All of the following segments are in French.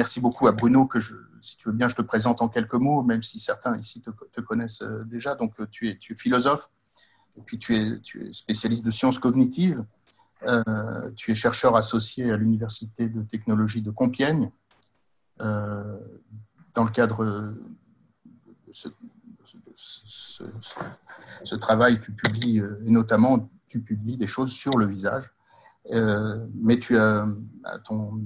merci beaucoup à Bruno, que si tu veux bien, je te présente en quelques mots, même si certains ici te, connaissent déjà. Donc, tu es, tu es philosophe, et puis tu es, tu es spécialiste de sciences cognitives. tu es chercheur associé à l'Université de technologie de Compiègne. dans le cadre de ce, ce, travail, tu publies, euh, et notamment tu publies des choses sur le visage, euh, mais tu as ton,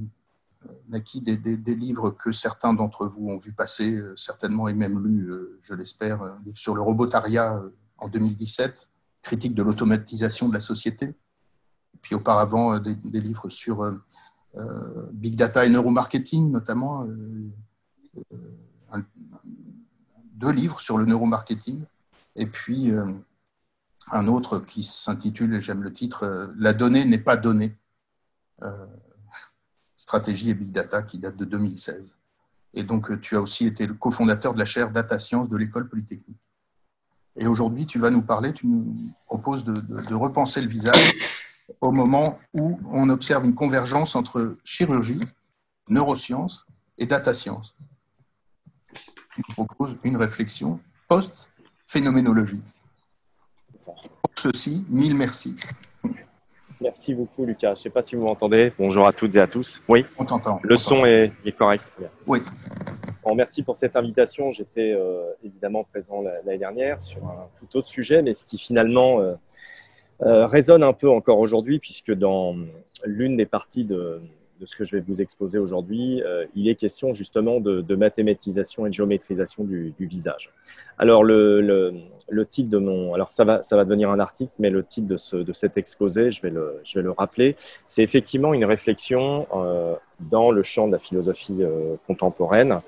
acquis des, livres que certains d'entre vous ont vu passer, euh, certainement et même lu, je l'espère, livre sur le robotariat en 2017, critique de l'automatisation de la société, puis auparavant des, livres sur big data et neuromarketing, notamment deux livres sur le neuromarketing, et puis euh, un autre qui s'intitule, et j'aime le titre, euh, La donnée n'est pas donnée. Euh, stratégie et Big Data qui date de 2016. Et donc, tu as aussi été le cofondateur de la chaire Data Science de l'école polytechnique. Et aujourd'hui, tu vas nous parler, tu nous proposes de, de, repenser le visage au moment où on observe une convergence entre chirurgie, neurosciences et data science. Tu nous proposes une réflexion post phénoménologie. Pour ceci, mille merci. Merci beaucoup, Lucas. Je ne sais pas si vous m'entendez. Bonjour à toutes et à tous. Oui, on t'entend. Le son est, correct. Oui. Bon, merci pour cette invitation. J'étais euh, évidemment présent l'année dernière sur un tout autre sujet, mais ce qui finalement euh, euh, résonne un peu encore aujourd'hui, puisque dans l'une des parties de, de ce que je vais vous exposer aujourd'hui, euh, il est question justement de, mathématisation et de géométrisation du, visage. Alors le, titre de mon, alors ça va, ça va devenir un article, mais le titre de, ce, de cet exposé, je vais le, je vais le rappeler, c'est effectivement une réflexion euh, dans le champ de la philosophie euh, contemporaine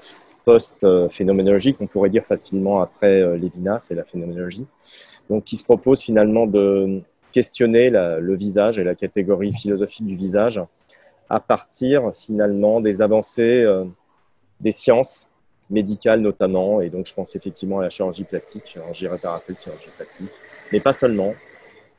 post-phénoménologique, on pourrait dire facilement après Lévinas et la phénoménologie, donc qui se propose finalement de questionner le visage et la catégorie philosophique du visage à partir finalement des avancées euh, des sciences médicales notamment, et donc je pense effectivement à la chirurgie plastique, chirurgie réparatrice, chirurgie plastique, mais pas seulement,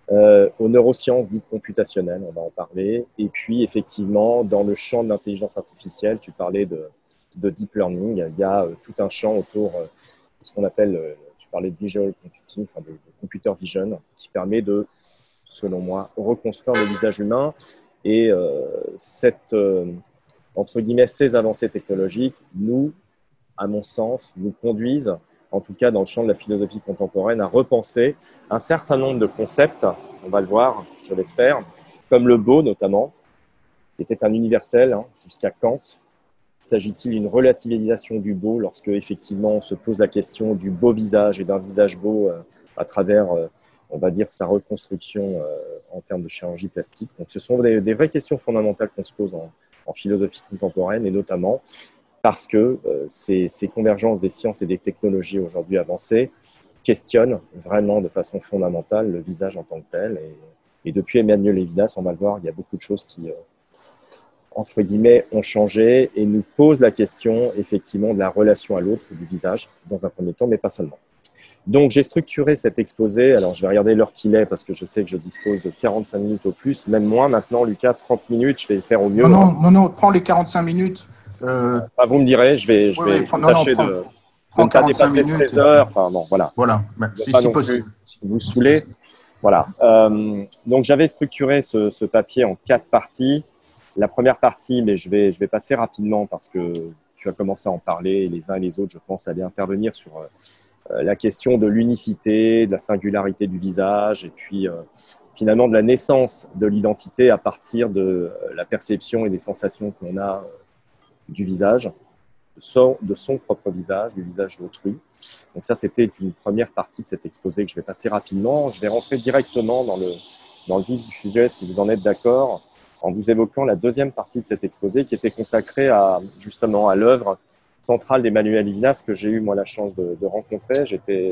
euh, aux neurosciences dites computationnelles, on va en parler, et puis effectivement dans le champ de l'intelligence artificielle, tu parlais de, de, deep learning, il y a euh, tout un champ autour de ce qu'on appelle, tu parlais de visual computing, enfin de, de computer vision, qui permet de, selon moi, reconstruire le visage humain et euh, cette, euh, entre guillemets, ces avancées technologiques nous, à mon sens, nous conduisent, en tout cas dans le champ de la philosophie contemporaine, à repenser un certain nombre de concepts, on va le voir, je l'espère, comme le beau notamment, qui était un universel hein, jusqu'à Kant. S'agit-il d'une relativisation du beau lorsque effectivement on se pose la question du beau visage et d'un visage beau euh, à travers on va dire, sa reconstruction euh, en termes de chirurgie plastique. Donc, ce sont des, vraies questions fondamentales qu'on se pose en, philosophie contemporaine, et notamment parce que euh, ces, convergences des sciences et des technologies aujourd'hui avancées questionnent vraiment de façon fondamentale le visage en tant que tel. Et, depuis Emmanuel Lévinas, on va le voir, il y a beaucoup de choses qui, euh, entre guillemets, ont changé et nous posent la question, effectivement, de la relation à l'autre du visage, dans un premier temps, mais pas seulement. Donc, j'ai structuré cet exposé. Alors, je vais regarder l'heure qu'il est parce que je sais que je dispose de 45 minutes au plus, même moins maintenant, Lucas, 30 minutes. Je vais faire au mieux. Non, non, non, non prends les 45 minutes. Euh... Ah, vous me direz, je vais, je vais, tâcher de, ne pas dépasser 16 heures. Enfin, bon, voilà. Voilà, si, si possible. Vous saouler. Voilà. Euh, donc, j'avais structuré ce, ce, papier en quatre parties. La première partie, mais je vais, je vais passer rapidement parce que tu as commencé à en parler. Les uns et les autres, je pense, allaient intervenir sur euh, la question de l'unicité, de la singularité du visage, et puis euh, finalement de la naissance de l'identité à partir de euh, la perception et des sensations qu'on a du visage, de son, propre visage, du visage d'autrui. Donc ça, c'était une première partie de cet exposé que je vais passer rapidement. Je vais rentrer directement dans le, dans le vif du sujet, si vous en êtes d'accord, en vous évoquant la deuxième partie de cet exposé qui était consacrée à, justement à l'œuvre centrale d'Emmanuel Levinas que j'ai eu moi la chance de, rencontrer. J'étais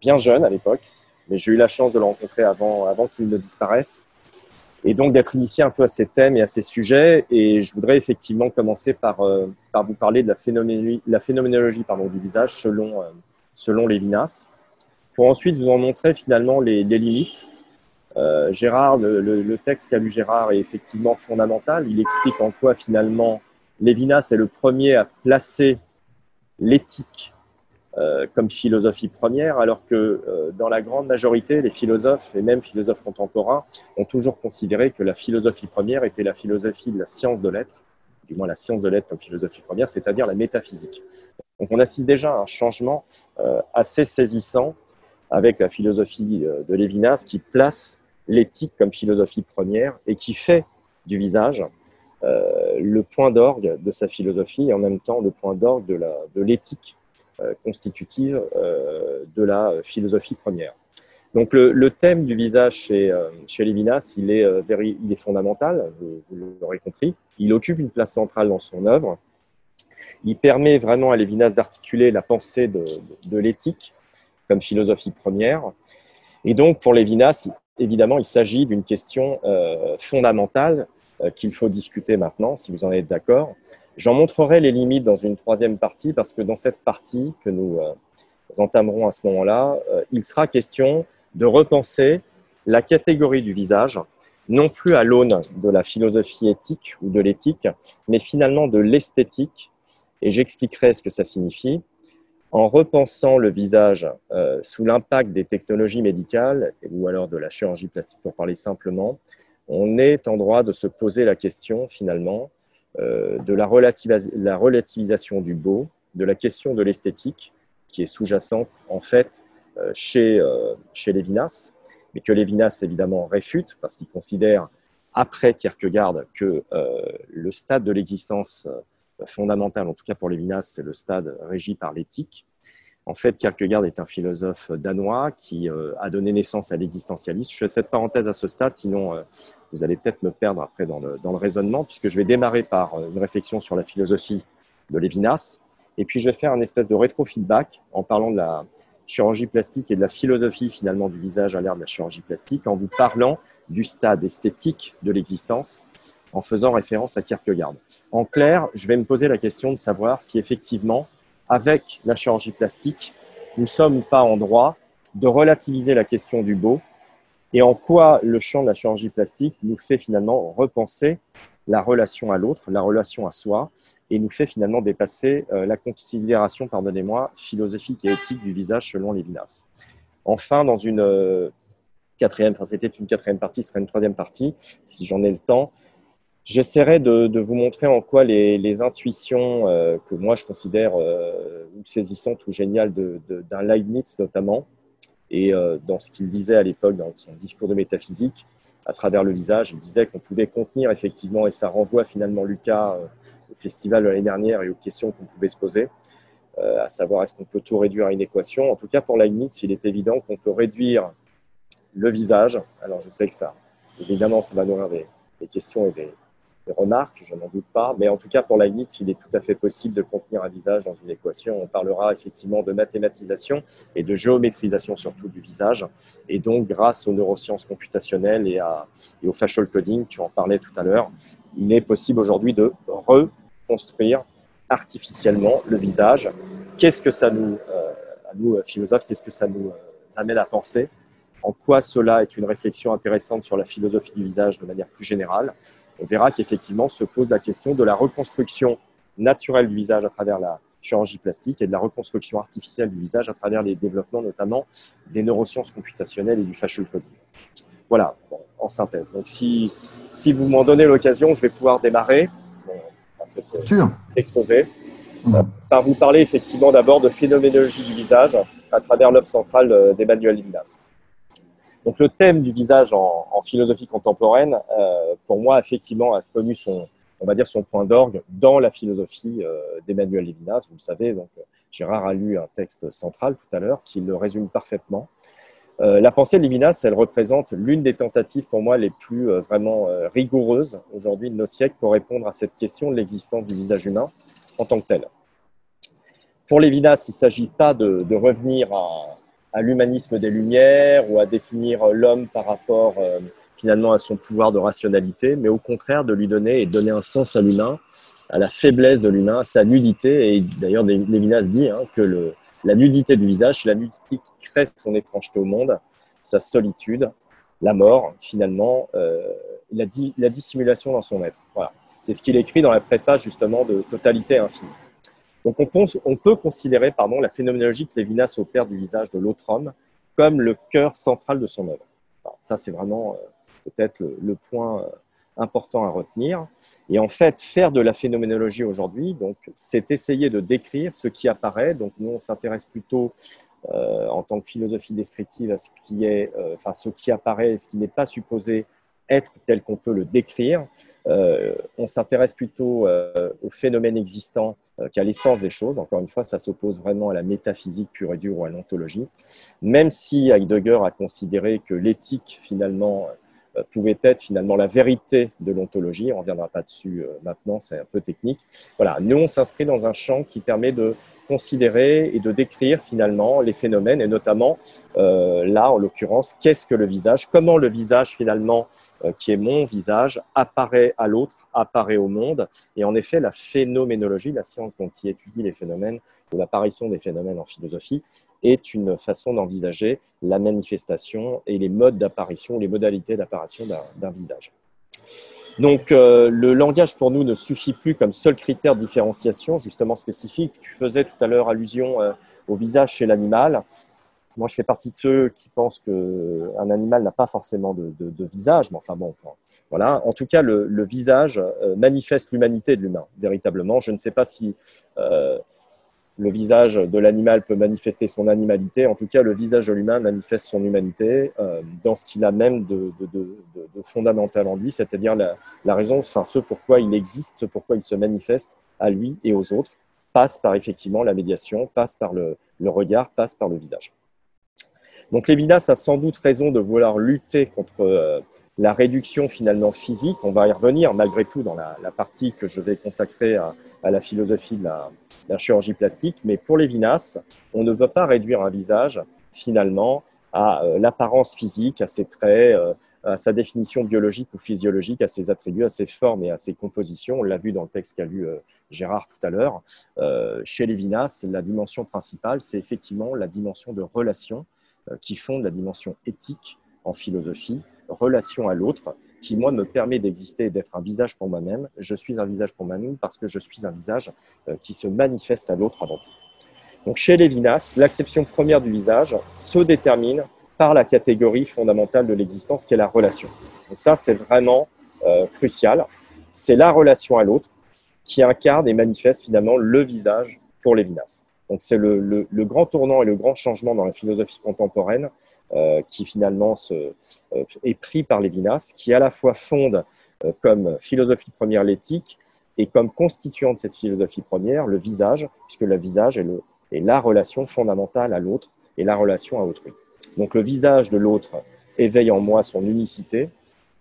bien jeune à l'époque, mais j'ai eu la chance de le rencontrer avant, qu'il ne disparaisse. Et donc d'être initié un peu à ces thèmes et à ces sujets. Et je voudrais effectivement commencer par, euh, vous parler de la phénoménologie, du visage selon, euh, selon Lévinas, pour ensuite vous en montrer finalement les, limites. Euh, Gérard, le, le texte qu'a lu Gérard est effectivement fondamental. Il explique en quoi finalement Lévinas est le premier à placer l'éthique euh, comme philosophie première, alors que euh, dans la grande majorité, les philosophes, et même philosophes contemporains, ont toujours considéré que la philosophie première était la philosophie de la science de l'être, du moins la science de l'être comme philosophie première, c'est-à-dire la métaphysique. Donc on assiste déjà à un changement euh, assez saisissant avec la philosophie de Lévinas qui place l'éthique comme philosophie première et qui fait du visage le point d'orgue de sa philosophie et en même temps le point d'orgue de l'éthique euh, constitutive euh, de la philosophie première. Donc le, thème du visage chez, euh, chez Lévinas, il est, il est fondamental, vous, l'aurez compris. Il occupe une place centrale dans son œuvre. Il permet vraiment à Lévinas d'articuler la pensée de, l'éthique comme philosophie première. Et donc pour Lévinas, évidemment, il s'agit d'une question fondamentale qu'il faut discuter maintenant, si vous en êtes d'accord. J'en montrerai les limites dans une troisième partie parce que dans cette partie que nous euh, entamerons à ce moment-là, euh, il sera question de repenser la catégorie du visage, non plus à l'aune de la philosophie éthique ou de l'éthique, mais finalement de l'esthétique, et j'expliquerai ce que ça signifie, en repensant le visage euh, sous l'impact des technologies médicales, ou alors de la chirurgie plastique pour parler simplement, on est en droit de se poser la question finalement euh, de la, relativisation du beau, de la question de l'esthétique, qui est sous-jacente en fait euh, chez, euh, chez Lévinas, mais que Lévinas évidemment réfute parce qu'il considère, après Kierkegaard, que le stade de l'existence fondamentale, en tout cas pour Lévinas, c'est le stade régi par l'éthique. En fait, Kierkegaard est un philosophe danois qui a donné naissance à l'existentialisme. Je fais cette parenthèse à ce stade, sinon vous allez peut-être me perdre après dans le, dans le, raisonnement, puisque je vais démarrer par euh, une réflexion sur la philosophie de Lévinas, et puis je vais faire un espèce de rétro-feedback en parlant de la chirurgie plastique et de la philosophie finalement du visage à l'ère de la chirurgie plastique, en vous parlant du stade esthétique de l'existence, en faisant référence à Kierkegaard. En clair, je vais me poser la question de savoir si effectivement, avec la chirurgie plastique, nous ne sommes pas en droit de relativiser la question du beau et en quoi le champ de la chirurgie plastique nous fait finalement repenser la relation à l'autre, la relation à soi, et nous fait finalement dépasser euh, la considération, pardonnez-moi, philosophique et éthique du visage selon Lévinas. Enfin, dans une euh, quatrième, enfin c'était une quatrième partie, ce serait une troisième partie, si j'en ai le temps, j'essaierai de, vous montrer en quoi les, intuitions euh, que moi je considère ou saisissantes ou géniales d'un Leibniz notamment, et euh, dans ce qu'il disait à l'époque, dans son discours de métaphysique, à travers le visage, il disait qu'on pouvait contenir effectivement, et ça renvoie finalement Lucas euh, au festival de l'année dernière et aux questions qu'on pouvait se poser, euh, à savoir est-ce qu'on peut tout réduire à une équation? En tout cas, pour Leibniz, il est évident qu'on peut réduire le visage. Alors je sais que ça, évidemment, ça va nourrir des, des questions et des remarques, je n'en doute pas, mais en tout cas pour Leibniz, il est tout à fait possible de contenir un visage dans une équation. On parlera effectivement de mathématisation et de géométrisation surtout du visage, et donc grâce aux neurosciences computationnelles et, au facial coding, tu en parlais tout à l'heure, il est possible aujourd'hui de reconstruire artificiellement le visage. Qu'est-ce que ça nous, euh, à nous philosophes, qu'est-ce que ça nous euh, amène à penser? En quoi cela est une réflexion intéressante sur la philosophie du visage de manière plus générale? On verra qu'effectivement se pose la question de la reconstruction naturelle du visage à travers la chirurgie plastique et de la reconstruction artificielle du visage à travers les développements notamment des neurosciences computationnelles et du facial coding. Voilà, en synthèse. Donc si, si vous m'en donnez l'occasion, je vais pouvoir démarrer bon, cet exposé mmh. euh, par vous parler effectivement d'abord de phénoménologie du visage à travers l'œuvre centrale euh, d'Emmanuel Levinas. Donc le thème du visage en, philosophie contemporaine, euh, pour moi, effectivement, a connu son, on va dire, son point d'orgue dans la philosophie euh, d'Emmanuel Levinas. Vous le savez, donc Gérard a lu un texte central tout à l'heure qui le résume parfaitement. Euh, la pensée de Levinas, elle représente l'une des tentatives pour moi les plus vraiment rigoureuses aujourd'hui de nos siècles pour répondre à cette question de l'existence du visage humain en tant que tel. Pour Levinas, il ne s'agit pas de, de revenir à, à l'humanisme des Lumières ou à définir l'homme par rapport euh, finalement à son pouvoir de rationalité, mais au contraire de lui donner et donner un sens à l'humain, à la faiblesse de l'humain, à sa nudité. Et d'ailleurs, Lévinas dit hein, que le, la nudité du visage, la nudité qui crée son étrangeté au monde, sa solitude, la mort, finalement, euh, la, la, dissimulation dans son être. Voilà. C'est ce qu'il écrit dans la préface justement de Totalité infinie. Donc on, peut considérer pardon, la phénoménologie que Lévinas opère du visage de l'autre homme comme le cœur central de son œuvre. ça, c'est vraiment euh, peut-être le, point euh, important à retenir. Et en fait, faire de la phénoménologie aujourd'hui, c'est essayer de décrire ce qui apparaît. Donc, nous, on s'intéresse plutôt euh, en tant que philosophie descriptive à ce qui est, enfin, ce qui apparaît et ce qui n'est pas supposé être tel qu'on peut le décrire. Euh, on s'intéresse plutôt euh, au phénomène existant euh, qu'à l'essence des choses. Encore une fois, ça s'oppose vraiment à la métaphysique pure et dure ou à l'ontologie. Même si Heidegger a considéré que l'éthique, finalement, pouvait être finalement la vérité de l'ontologie. On ne reviendra pas dessus maintenant, c'est un peu technique. Voilà, nous, on s'inscrit dans un champ qui permet de considérer et de décrire finalement les phénomènes et notamment euh, là en l'occurrence qu'est-ce que le visage, comment le visage finalement euh, qui est mon visage apparaît à l'autre, apparaît au monde et en effet la phénoménologie, la science qui étudie les phénomènes ou l'apparition des phénomènes en philosophie est une façon d'envisager la manifestation et les modes d'apparition, les modalités d'apparition d'un visage. Donc euh, le langage pour nous ne suffit plus comme seul critère de différenciation justement spécifique. Tu faisais tout à l'heure allusion euh, au visage chez l'animal. Moi, je fais partie de ceux qui pensent qu'un animal n'a pas forcément de, visage, mais enfin bon, voilà. En tout cas, le, visage euh, manifeste l'humanité de l'humain, véritablement. Je ne sais pas si le visage de l'animal peut manifester son animalité. En tout cas, le visage de l'humain manifeste son humanité euh, dans ce qu'il a même de, fondamental en lui, c'est-à-dire la, raison, ce pourquoi il existe, ce pourquoi il se manifeste à lui et aux autres, passe par effectivement la médiation, passe par le, regard, passe par le visage. Donc Lévinas a sans doute raison de vouloir lutter contre euh, la réduction finalement physique. On va y revenir malgré tout dans la, partie que je vais consacrer à, la philosophie de la, chirurgie plastique. Mais pour Lévinas, on ne peut pas réduire un visage finalement à euh, l'apparence physique, à ses traits, euh, à sa définition biologique ou physiologique, à ses attributs, à ses formes et à ses compositions. On l'a vu dans le texte qu'a lu euh, Gérard tout à l'heure. chez Lévinas, la dimension principale, c'est effectivement la dimension de relation qui fonde la dimension éthique en philosophie relation à l'autre qui, moi, me permet d'exister et d'être un visage pour moi-même. Je suis un visage pour moi-même parce que je suis un visage euh, qui se manifeste à l'autre avant tout. Donc, chez Lévinas, l'acception première du visage se détermine par la catégorie fondamentale de l'existence qui est la relation. Donc, ça, c'est vraiment euh, crucial. C'est la relation à l'autre qui incarne et manifeste finalement le visage pour Lévinas. Donc c'est le, grand tournant et le grand changement dans la philosophie contemporaine euh, qui finalement euh, est pris par Lévinas, qui à la fois fonde euh, comme philosophie première l'éthique et comme constituant de cette philosophie première le visage, puisque le visage est la relation fondamentale à l'autre et la relation à autrui. Donc le visage de l'autre éveille en moi son unicité,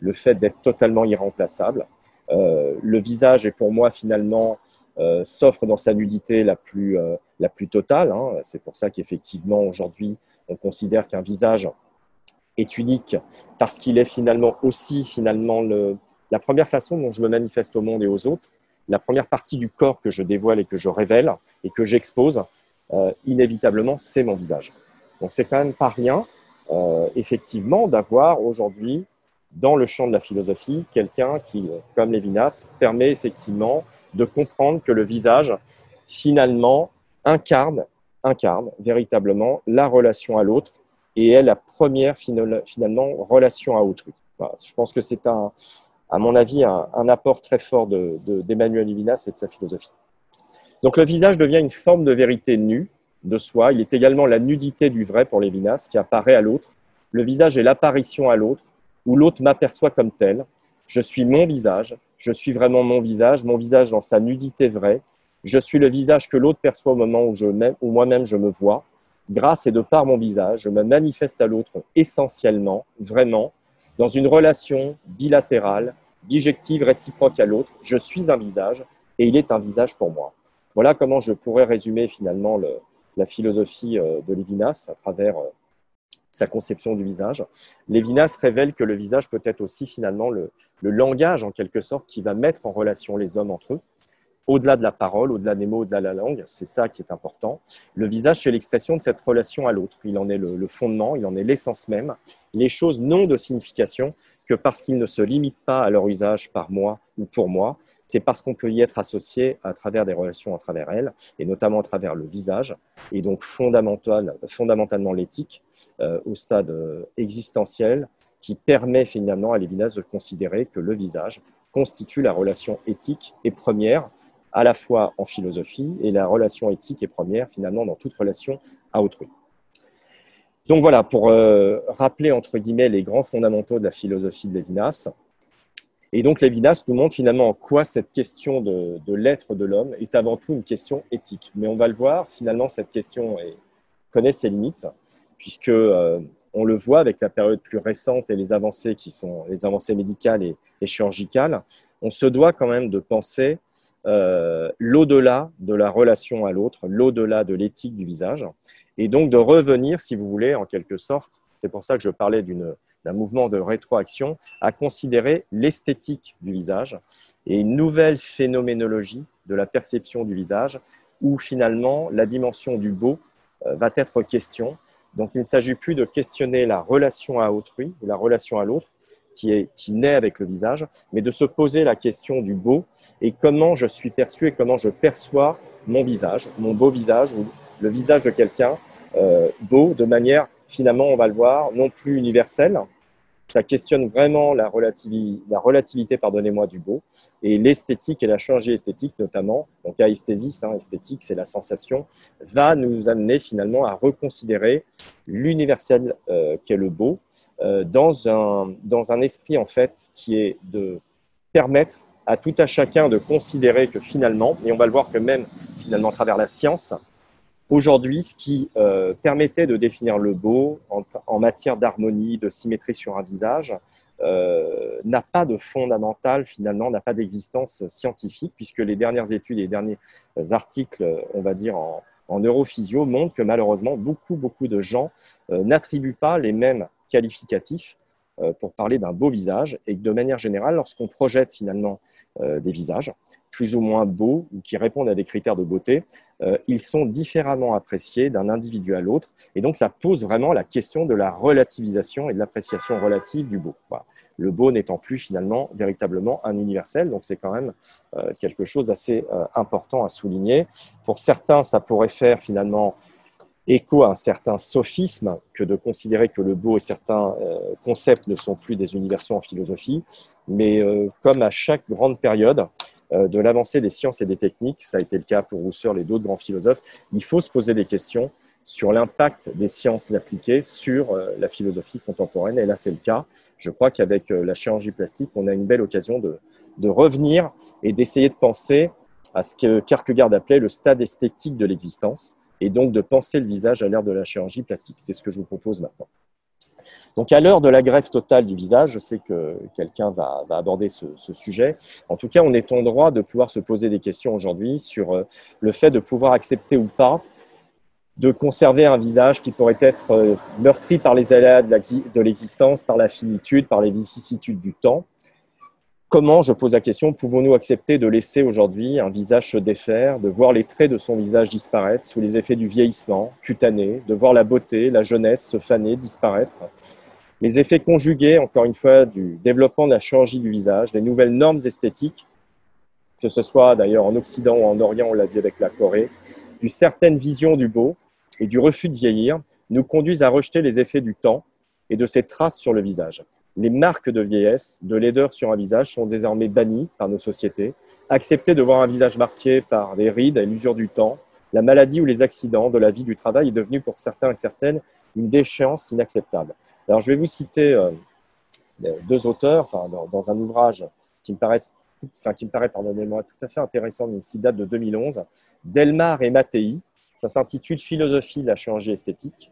le fait d'être totalement irremplaçable. Le visage est pour moi finalement euh, s'offre dans sa nudité la plus, euh, la plus totale. Hein. C'est pour ça qu'effectivement, aujourd'hui, on considère qu'un visage est unique parce qu'il est finalement aussi finalement le, la première façon dont je me manifeste au monde et aux autres, la première partie du corps que je dévoile et que je révèle et que j'expose, euh, inévitablement, c'est mon visage. Donc c'est quand même pas rien, effectivement, d'avoir aujourd'hui dans le champ de la philosophie quelqu'un qui, comme Lévinas, permet effectivement de comprendre que le visage, finalement, incarne, incarne véritablement la relation à l'autre et est la première, finalement, relation à autrui. Je pense que c'est, à mon avis, un, apport très fort d'Emmanuel de, Levinas et de sa philosophie. Donc le visage devient une forme de vérité nue de soi. Il est également la nudité du vrai pour Lévinas qui apparaît à l'autre. Le visage est l'apparition à l'autre, où l'autre m'aperçoit comme tel. Je suis mon visage, je suis vraiment mon visage, mon visage dans sa nudité vraie. Je suis le visage que l'autre perçoit au moment où, moi-même je me vois. Grâce et de par mon visage, je me manifeste à l'autre essentiellement, vraiment, dans une relation bilatérale, bijective, réciproque à l'autre. Je suis un visage et il est un visage pour moi. Voilà comment je pourrais résumer finalement la philosophie euh, de Lévinas à travers euh, sa conception du visage. Lévinas révèle que le visage peut être aussi finalement le, langage en quelque sorte qui va mettre en relation les hommes entre eux, au-delà de la parole, au-delà des mots, au-delà de la langue, c'est ça qui est important. Le visage, c'est l'expression de cette relation à l'autre. Il en est le, fondement, il en est l'essence même. Les choses n'ont de signification que parce qu'ils ne se limitent pas à leur usage par moi ou pour moi. C'est parce qu'on peut y être associé à travers des relations à travers elle, et notamment à travers le visage, et donc fondamental, fondamentalement l'éthique euh, au stade euh, existentiel, qui permet finalement à Lévinas de considérer que le visage constitue la relation éthique et première, à la fois en philosophie, et la relation éthique est première finalement dans toute relation à autrui. Donc voilà, pour euh, rappeler entre guillemets les grands fondamentaux de la philosophie de Lévinas, et donc Lévinas nous montre finalement en quoi cette question de, l'être de l'homme est avant tout une question éthique. Mais on va le voir, finalement, cette question connaît ses limites, puisque euh, on le voit avec la période plus récente et les avancées qui sont les avancées médicales et, chirurgicales, on se doit quand même de penser euh, l'au-delà de la relation à l'autre, l'au-delà de l'éthique du visage, et donc de revenir, si vous voulez, en quelque sorte, c'est pour ça que je parlais d'une d'un mouvement de rétroaction, à considérer l'esthétique du visage et une nouvelle phénoménologie de la perception du visage, où finalement la dimension du beau euh, va être question. Donc il ne s'agit plus de questionner la relation à autrui ou la relation à l'autre, qui, est, qui naît avec le visage, mais de se poser la question du beau et comment je suis perçu et comment je perçois mon visage, mon beau visage ou le visage de quelqu'un euh, beau de manière finalement, on va le voir, non plus universel. Ça questionne vraiment la relativité, la relativité pardonnez-moi, du beau et l'esthétique et la chirurgie esthétique notamment. Donc, aesthésis, hein, esthétique, c'est la sensation, va nous amener finalement à reconsidérer l'universel euh, qui est le beau euh, dans, un, dans un esprit en fait qui est de permettre à tout à chacun de considérer que finalement, et on va le voir que même finalement à travers la science, Aujourd'hui, ce qui euh, permettait de définir le beau en, matière d'harmonie, de symétrie sur un visage, euh, n'a pas de fondamental, finalement, n'a pas d'existence scientifique, puisque les dernières études et les derniers articles, on va dire, en, neurophysio, montrent que malheureusement, beaucoup, beaucoup de gens euh, n'attribuent pas les mêmes qualificatifs pour parler d'un beau visage, et que de manière générale, lorsqu'on projette finalement des visages, plus ou moins beaux ou qui répondent à des critères de beauté, euh, ils sont différemment appréciés d'un individu à l'autre. Et donc, ça pose vraiment la question de la relativisation et de l'appréciation relative du beau. Le beau n'étant plus finalement véritablement un universel. Donc, c'est quand même euh, quelque chose d'assez euh, important à souligner. Pour certains, ça pourrait faire finalement écho à un certain sophisme que de considérer que le beau et certains concepts ne sont plus des universaux en philosophie. Mais comme à chaque grande période, de l'avancée des sciences et des techniques, ça a été le cas pour Husserl et d'autres grands philosophes, il faut se poser des questions sur l'impact des sciences appliquées sur euh, la philosophie contemporaine. Et là, c'est le cas. Je crois qu'avec euh, la chirurgie plastique, on a une belle occasion de, de revenir et d'essayer de penser à ce que Kierkegaard appelait le stade esthétique de l'existence, et donc de penser le visage à l'ère de la chirurgie plastique. C'est ce que je vous propose maintenant. Donc, à l'heure de la greffe totale du visage, je sais que quelqu'un va, aborder ce, sujet. En tout cas, on est en droit de pouvoir se poser des questions aujourd'hui sur euh, le fait de pouvoir accepter ou pas de conserver un visage qui pourrait être euh, meurtri par les aléas de l'existence, par la finitude, par les vicissitudes du temps. Comment, je pose la question, pouvons-nous accepter de laisser aujourd'hui un visage se défaire, de voir les traits de son visage disparaître sous les effets du vieillissement cutané, de voir la beauté, la jeunesse se faner, disparaître? Les effets conjugués, encore une fois, du développement de la chirurgie du visage, des nouvelles normes esthétiques, que ce soit d'ailleurs en Occident ou en Orient, on l'a vu avec la Corée, d'une certaine vision du beau et du refus de vieillir, nous conduisent à rejeter les effets du temps et de ses traces sur le visage. Les marques de vieillesse, de laideur sur un visage sont désormais bannies par nos sociétés. Accepter de voir un visage marqué par des rides à l'usure du temps, la maladie ou les accidents de la vie du travail est devenu pour certains et certaines une déchéance inacceptable. Alors, je vais vous citer euh, deux auteurs enfin, dans, un ouvrage qui me, paraissent, enfin, qui me paraît, pardonnez-moi, tout à fait intéressant, même s'il date de 2011, Delmar et Mattei. Ça s'intitule Philosophie de la chirurgie esthétique.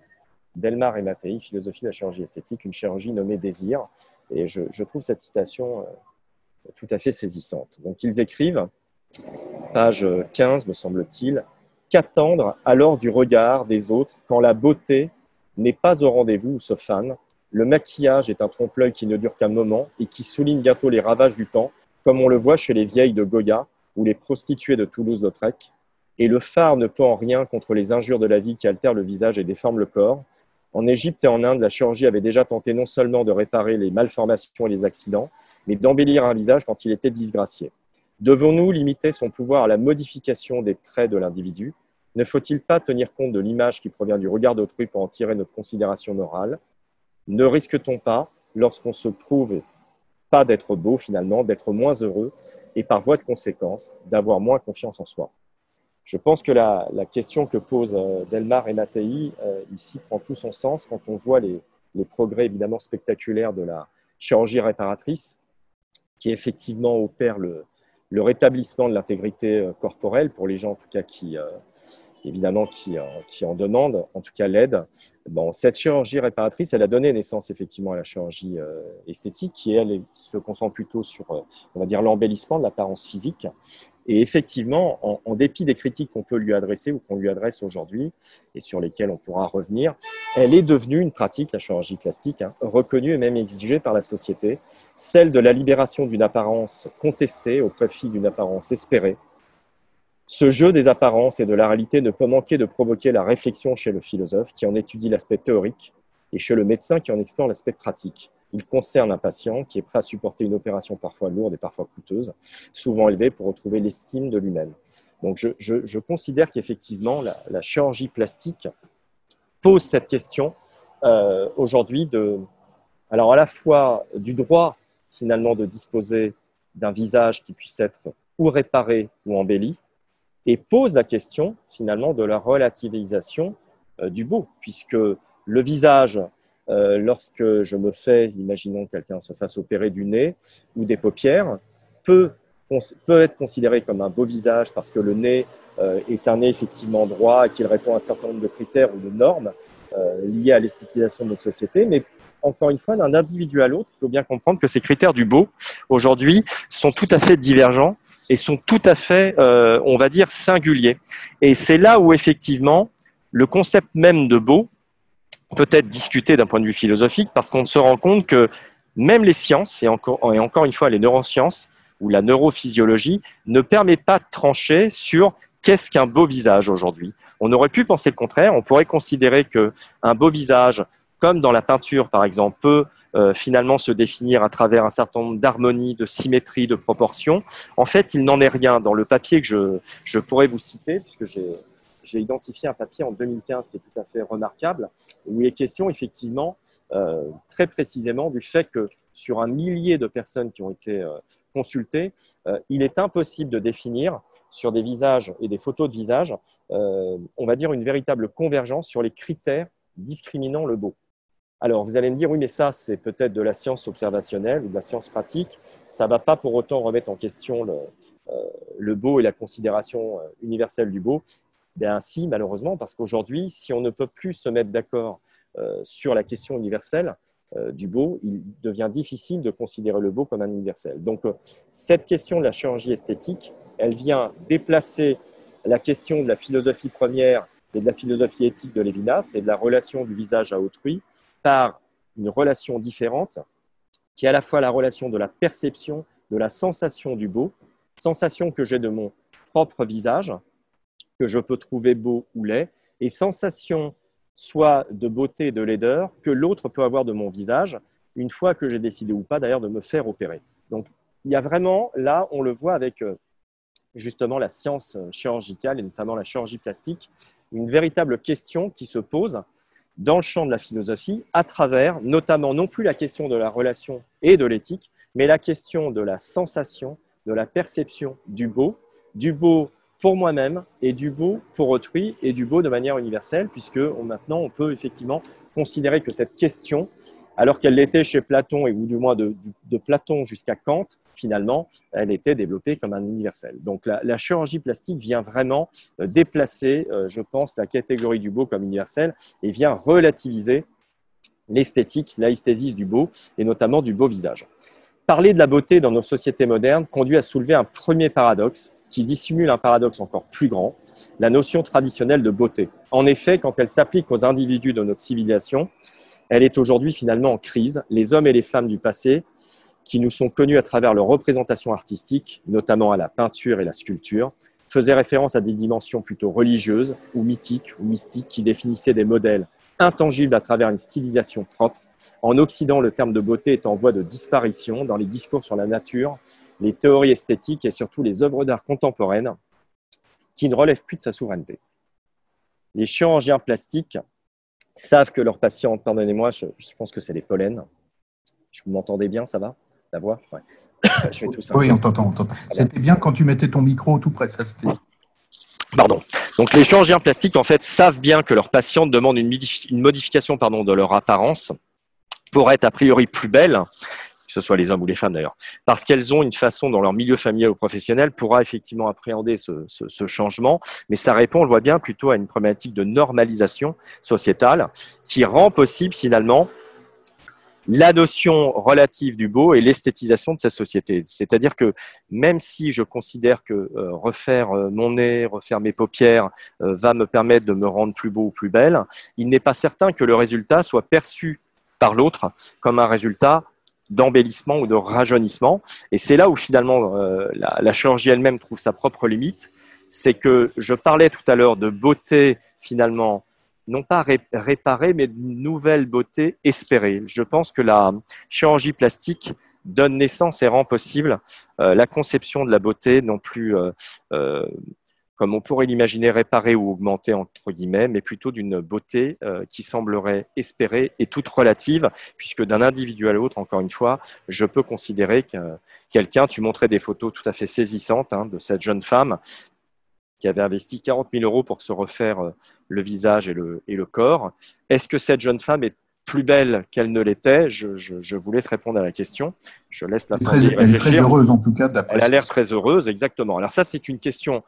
Delmar et Mattei, Philosophie de la chirurgie esthétique, une chirurgie nommée désir. Et je, trouve cette citation euh, tout à fait saisissante. Donc, ils écrivent, page 15, me semble-t-il, Qu'attendre alors du regard des autres quand la beauté n'est pas au rendez-vous ou se fane? Le maquillage est un trompe-l'œil qui ne dure qu'un moment et qui souligne bientôt les ravages du temps, comme on le voit chez les vieilles de Goya ou les prostituées de Toulouse-Lautrec. Et le phare ne peut en rien contre les injures de la vie qui altèrent le visage et déforment le corps. En Égypte et en Inde, la chirurgie avait déjà tenté non seulement de réparer les malformations et les accidents, mais d'embellir un visage quand il était disgracié. Devons-nous limiter son pouvoir à la modification des traits de l'individu? Ne faut-il pas tenir compte de l'image qui provient du regard d'autrui pour en tirer notre considération morale? Ne risque-t-on pas, lorsqu'on se prouve pas d'être beau finalement, d'être moins heureux et par voie de conséquence, d'avoir moins confiance en soi? Je pense que la, question que posent euh, Delmar et Mattei euh, ici prend tout son sens quand on voit les, progrès évidemment spectaculaires de la chirurgie réparatrice qui effectivement opère le, rétablissement de l'intégrité euh, corporelle pour les gens en tout cas qui, évidemment, qui, en demandent, en tout cas l'aide. Bon, cette chirurgie réparatrice, elle a donné naissance effectivement à la chirurgie esthétique, qui elle se concentre plutôt sur, l'embellissement de l'apparence physique. Et effectivement, en, dépit des critiques qu'on peut lui adresser ou qu'on lui adresse aujourd'hui, et sur lesquelles on pourra revenir, elle est devenue une pratique, la chirurgie plastique, hein, reconnue et même exigée par la société, celle de la libération d'une apparence contestée au profit d'une apparence espérée. Ce jeu des apparences et de la réalité ne peut manquer de provoquer la réflexion chez le philosophe qui en étudie l'aspect théorique et chez le médecin qui en explore l'aspect pratique. Il concerne un patient qui est prêt à supporter une opération parfois lourde et parfois coûteuse, souvent élevée pour retrouver l'estime de lui-même. Donc je, considère qu'effectivement, la, chirurgie plastique pose cette question euh, aujourd'hui alors à la fois du droit finalement de disposer d'un visage qui puisse être ou réparé ou embelli, et pose la question finalement de la relativisation euh, du beau, puisque le visage euh, lorsque je me fais, imaginons que quelqu'un se fasse opérer du nez ou des paupières, peut, être considéré comme un beau visage parce que le nez euh, est un nez effectivement droit et qu'il répond à un certain nombre de critères ou de normes euh, liés à l'esthétisation de notre société. Mais encore une fois, d'un individu à l'autre, il faut bien comprendre que ces critères du beau, aujourd'hui, sont tout à fait divergents et sont tout à fait, on va dire, singuliers. Et c'est là où, effectivement, le concept même de beau peut-être discuté d'un point de vue philosophique parce qu'on se rend compte que même les sciences, et encore, et encore une fois les neurosciences ou la neurophysiologie, ne permet pas de trancher sur qu'est-ce qu'un beau visage aujourd'hui. On aurait pu penser le contraire, on pourrait considérer qu'un beau visage, comme dans la peinture par exemple, peut euh, finalement se définir à travers un certain nombre d'harmonies, de symétries, de proportions. En fait, il n'en est rien. Dans le papier que je, je pourrais vous citer, puisque j'ai j'ai identifié un papier en 2015 qui est tout à fait remarquable, où il est question effectivement euh, très précisément du fait que sur un millier de personnes qui ont été euh, consultées, euh, il est impossible de définir sur des visages et des photos de visages, on va dire une véritable convergence sur les critères discriminant le beau. Alors, vous allez me dire, oui, mais ça, c'est peut-être de la science observationnelle ou de la science pratique. Ça ne va pas pour autant remettre en question le, le beau et la considération universelle du beau. Bien si, malheureusement, parce qu'aujourd'hui, si on ne peut plus se mettre d'accord euh, sur la question universelle euh, du beau, il devient difficile de considérer le beau comme un universel. Donc, euh, cette question de la chirurgie esthétique, elle vient déplacer la question de la philosophie première et de la philosophie éthique de Lévinas et de la relation du visage à autrui par une relation différente qui est à la fois la relation de la perception, de la sensation du beau, sensation que j'ai de mon propre visage, que je peux trouver beau ou laid, et sensation soit de beauté de laideur que l'autre peut avoir de mon visage, une fois que j'ai décidé ou pas d'ailleurs de me faire opérer. Donc il y a vraiment, là, on le voit avec euh, justement la science chirurgicale et notamment la chirurgie plastique, une véritable question qui se pose dans le champ de la philosophie à travers notamment non plus la question de la relation et de l'éthique, mais la question de la sensation, de la perception du beau, du beau pour moi-même et du beau pour autrui et du beau de manière universelle, puisque maintenant on peut effectivement considérer que cette question, alors qu'elle l'était chez Platon, et ou du moins de, Platon jusqu'à Kant, finalement, elle était développée comme un universel. Donc la, chirurgie plastique vient vraiment euh, déplacer, euh, je pense, la catégorie du beau comme universel et vient relativiser l'esthétique, l'esthésie du beau, et notamment du beau visage. Parler de la beauté dans nos sociétés modernes conduit à soulever un premier paradoxe, qui dissimule un paradoxe encore plus grand, la notion traditionnelle de beauté. En effet, quand elle s'applique aux individus de notre civilisation, elle est aujourd'hui finalement en crise. Les hommes et les femmes du passé, qui nous sont connus à travers leurs représentations artistiques, notamment à la peinture et la sculpture, faisaient référence à des dimensions plutôt religieuses ou mythiques ou mystiques qui définissaient des modèles intangibles à travers une stylisation propre En Occident, le terme de beauté est en voie de disparition dans les discours sur la nature, les théories esthétiques et surtout les œuvres d'art contemporaines qui ne relèvent plus de sa souveraineté. Les chirurgiens plastiques savent que leurs patients, pardonnez-moi, je, pense que c'est les pollens. Je m'entendais bien, ça va? La voix? Je tout ça. Oui, on t'entend. C'était bien quand tu mettais ton micro tout près. Ça, Pardon. Donc les chirurgiens plastiques en fait savent bien que leurs patients demandent une, modification pardon, de leur apparence pour être a priori plus belles, que ce soit les hommes ou les femmes d'ailleurs, parce qu'elles ont une façon dans leur milieu familial ou professionnel pourra effectivement appréhender ce, changement, mais ça répond, on le voit bien, plutôt à une problématique de normalisation sociétale qui rend possible finalement la notion relative du beau et l'esthétisation de sa société. C'est-à-dire que même si je considère que euh, refaire euh, mon nez, refaire mes paupières euh, va me permettre de me rendre plus beau ou plus belle, il n'est pas certain que le résultat soit perçu par l'autre comme un résultat d'embellissement ou de rajeunissement. Et c'est là où finalement la, la, chirurgie elle-même trouve sa propre limite. C'est que je parlais tout à l'heure de beauté finalement non pas réparer, mais une nouvelle beauté espérée. Je pense que la chirurgie plastique donne naissance et rend possible euh, la conception de la beauté, non plus euh, euh, comme on pourrait l'imaginer réparée ou augmentée entre guillemets, mais plutôt d'une beauté qui semblerait espérée et toute relative, puisque d'un individu à l'autre, encore une fois, je peux considérer que quelqu'un, tu montrais des photos tout à fait saisissantes hein, de cette jeune femme qui avait investi 40 000 euros pour se refaire le visage et le, et le corps. Est-ce que cette jeune femme est plus belle qu'elle ne l'était? Je, je, vous laisse répondre à la question. Je laisse la Elle est très heureuse en tout cas. Elle a l'air très heureuse, exactement. Alors ça, c'est une question, euh,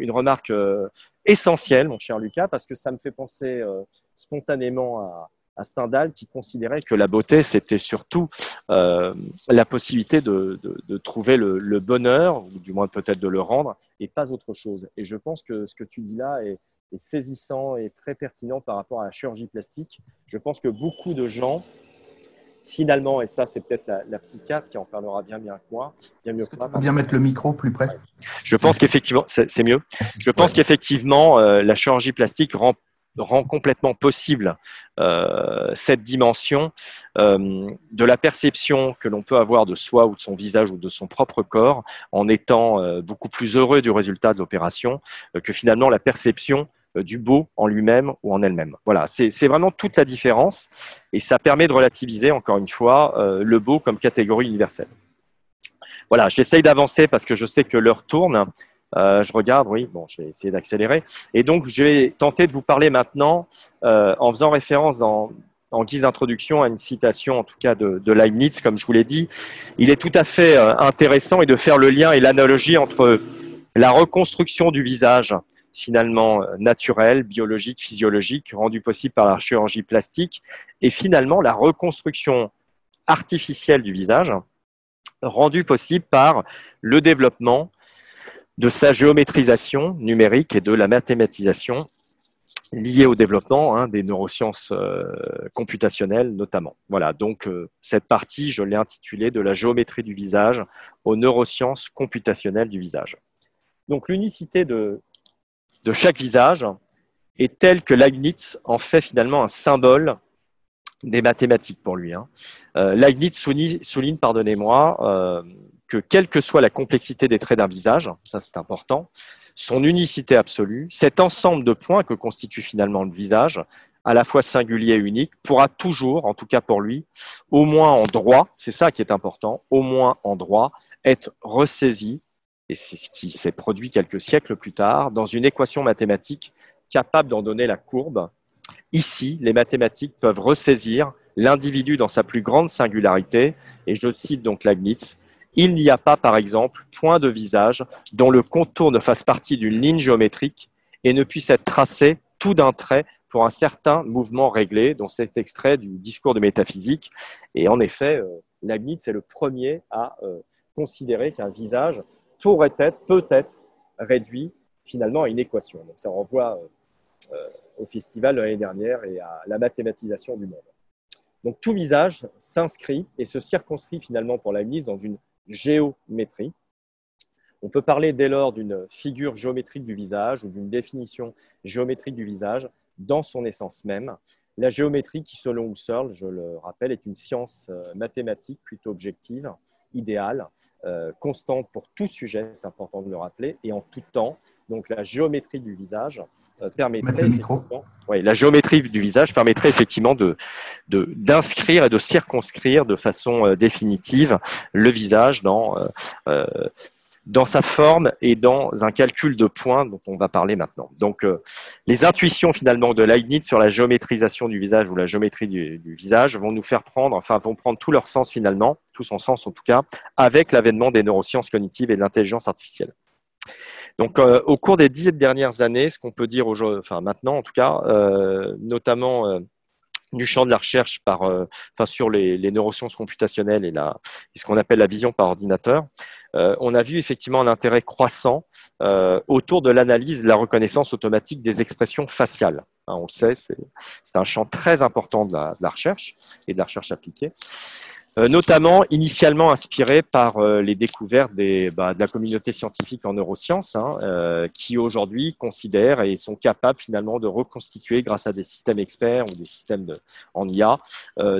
une remarque euh, essentielle, mon cher Lucas, parce que ça me fait penser euh, spontanément à, Stendhal qui considérait que la beauté, c'était surtout la possibilité de, trouver le, bonheur, ou du moins peut-être de le rendre, et pas autre chose. Et je pense que ce que tu dis là est saisissant et très pertinent par rapport à la chirurgie plastique. Je pense que beaucoup de gens, finalement, et ça c'est peut-être la, psychiatre qui en parlera bien, bien que moi, bien mieux que moi. Bien mettre le micro plus près. Je pense qu'effectivement, c'est mieux. Je pense qu'effectivement, euh, la chirurgie plastique rend rend complètement possible euh, cette dimension euh, de la perception que l'on peut avoir de soi ou de son visage ou de son propre corps en étant beaucoup plus heureux du résultat de l'opération que finalement la perception euh, du beau en lui-même ou en elle-même. Voilà, c'est vraiment toute la différence et ça permet de relativiser, encore une fois, euh, le beau comme catégorie universelle. Voilà, j'essaye d'avancer parce que je sais que l'heure tourne. Euh, je regarde, oui, bon, je vais essayer d'accélérer. Et donc, je vais tenter de vous parler maintenant, en faisant référence en guise d'introduction à une citation, en tout cas de, de Leibniz, comme je vous l'ai dit. Il est tout à fait intéressant et de faire le lien et l'analogie entre la reconstruction du visage finalement euh, naturel, biologique, physiologique, rendu possible par la chirurgie plastique, et finalement la reconstruction artificielle du visage, rendue possible par le développement de sa géométrisation numérique et de la mathématisation liée au développement hein, des neurosciences euh, computationnelles notamment. Voilà, donc euh, cette partie, je l'ai intitulée de la géométrie du visage aux neurosciences computationnelles du visage. Donc l'unicité de, de chaque visage est tel que Leibniz en fait finalement un symbole des mathématiques pour lui. Hein. Euh, souligne, pardonnez-moi, euh, que quelle que soit la complexité des traits d'un visage, ça c'est important, son unicité absolue, cet ensemble de points que constitue finalement le visage, à la fois singulier et unique, pourra toujours, en tout cas pour lui, au moins en droit, c'est ça qui est important, au moins en droit, être ressaisi et c'est ce qui s'est produit quelques siècles plus tard, dans une équation mathématique capable d'en donner la courbe. Ici, les mathématiques peuvent ressaisir l'individu dans sa plus grande singularité, et je cite donc Leibniz, il n'y a pas, par exemple, point de visage dont le contour ne fasse partie d'une ligne géométrique et ne puisse être tracé tout d'un trait pour un certain mouvement réglé, dont cet extrait du discours de métaphysique. Et en effet, euh, Leibniz est le premier à euh, considérer qu'un visage pourrait être, peut-être réduit finalement à une équation. Donc ça renvoie euh, euh, au festival de l'année dernière et à la mathématisation du monde. Donc tout visage s'inscrit et se circonscrit finalement pour mise dans une géométrie. On peut parler dès lors d'une figure géométrique du visage ou d'une définition géométrique du visage dans son essence même. La géométrie, qui selon Husserl, je le rappelle, est une science mathématique plutôt objective, idéale, constante pour tout sujet, c'est important de le rappeler, et en tout temps, donc la géométrie du visage euh, permettrait la géométrie du visage permettrait effectivement de d'inscrire et de circonscrire de façon euh, définitive le visage dans euh, dans sa forme et dans un calcul de points dont on va parler maintenant. Donc, les intuitions finalement de Leibniz sur la géométrisation du visage ou la géométrie du, visage vont nous faire prendre, enfin, vont prendre tout leur sens finalement, tout son sens en tout cas, avec l'avènement des neurosciences cognitives et de l'intelligence artificielle. Donc, euh, au cours des dix dernières années, ce qu'on peut dire aujourd'hui, enfin maintenant en tout cas, euh, notamment euh, du champ de la recherche par, enfin, sur les, neurosciences computationnelles et, la, ce qu'on appelle la vision par ordinateur, on a vu effectivement un intérêt croissant autour de l'analyse de la reconnaissance automatique des expressions faciales. Hein, on le sait, c'est un champ très important de la, de la, recherche et de la recherche appliquée. Euh, notamment initialement inspiré par euh, les découvertes des, bah, de la communauté scientifique en neurosciences, hein, euh, qui aujourd'hui considèrent et sont capables finalement de reconstituer, grâce à des systèmes experts ou des systèmes de, en IA,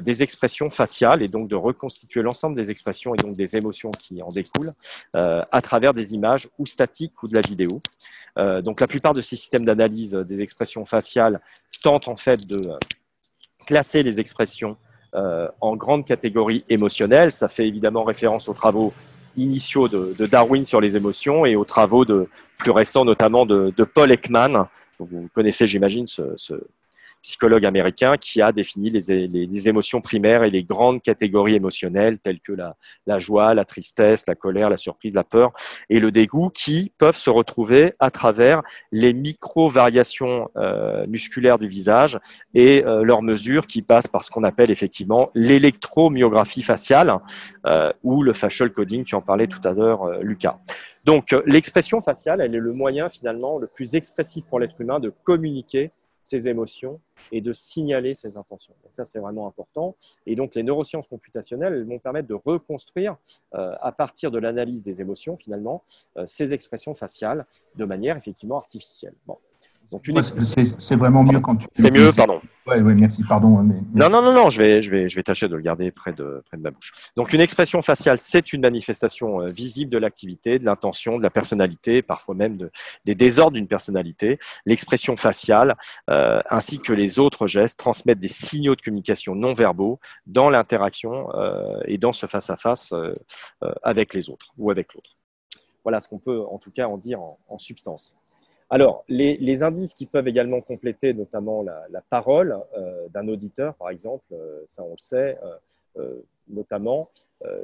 des expressions faciales et donc de reconstituer l'ensemble des expressions et donc des émotions qui en découlent à travers des images ou statiques ou de la vidéo. donc la plupart de ces systèmes d'analyse des expressions faciales tentent en fait de classer les expressions euh, en grande catégorie émotionnelle. Ça fait évidemment référence aux travaux initiaux de, Darwin sur les émotions et aux travaux de, plus récents, notamment de, Paul Ekman. Vous connaissez, j'imagine, ce, psychologue américain qui a défini les, émotions primaires et les grandes catégories émotionnelles telles que la, joie, la tristesse, la colère, la surprise, la peur et le dégoût qui peuvent se retrouver à travers les micro-variations euh, musculaires du visage et euh, leurs mesures qui passent par ce qu'on appelle effectivement l'électromyographie faciale euh, ou le facial coding, tu en parlais tout à l'heure, Lucas. Donc l'expression faciale, elle est le moyen finalement le plus expressif pour l'être humain de communiquer ses émotions et de signaler ses intentions. Donc ça, c'est vraiment important. Et donc, les neurosciences computationnelles vont permettre de reconstruire, euh, à partir de l'analyse des émotions, finalement, euh, ces expressions faciales de manière effectivement artificielle. Bon. C'est vraiment mieux quand tu. C'est mieux, pardon. Oui, ouais, merci, pardon. Hein, non, non, non, non, je vais, je, vais, je vais tâcher de le garder près de, près de ma bouche. Donc, une expression faciale, c'est une manifestation euh, visible de l'activité, de l'intention, de la personnalité, parfois même de, des désordres d'une personnalité. L'expression faciale, euh, ainsi que les autres gestes, transmettent des signaux de communication non verbaux dans l'interaction euh, et dans ce face-à-face avec les autres ou avec l'autre. Voilà ce qu'on peut en tout cas en dire en substance. Alors, les, indices qui peuvent également compléter notamment la, parole euh, d'un auditeur, par exemple, euh, ça on le sait, euh, notamment,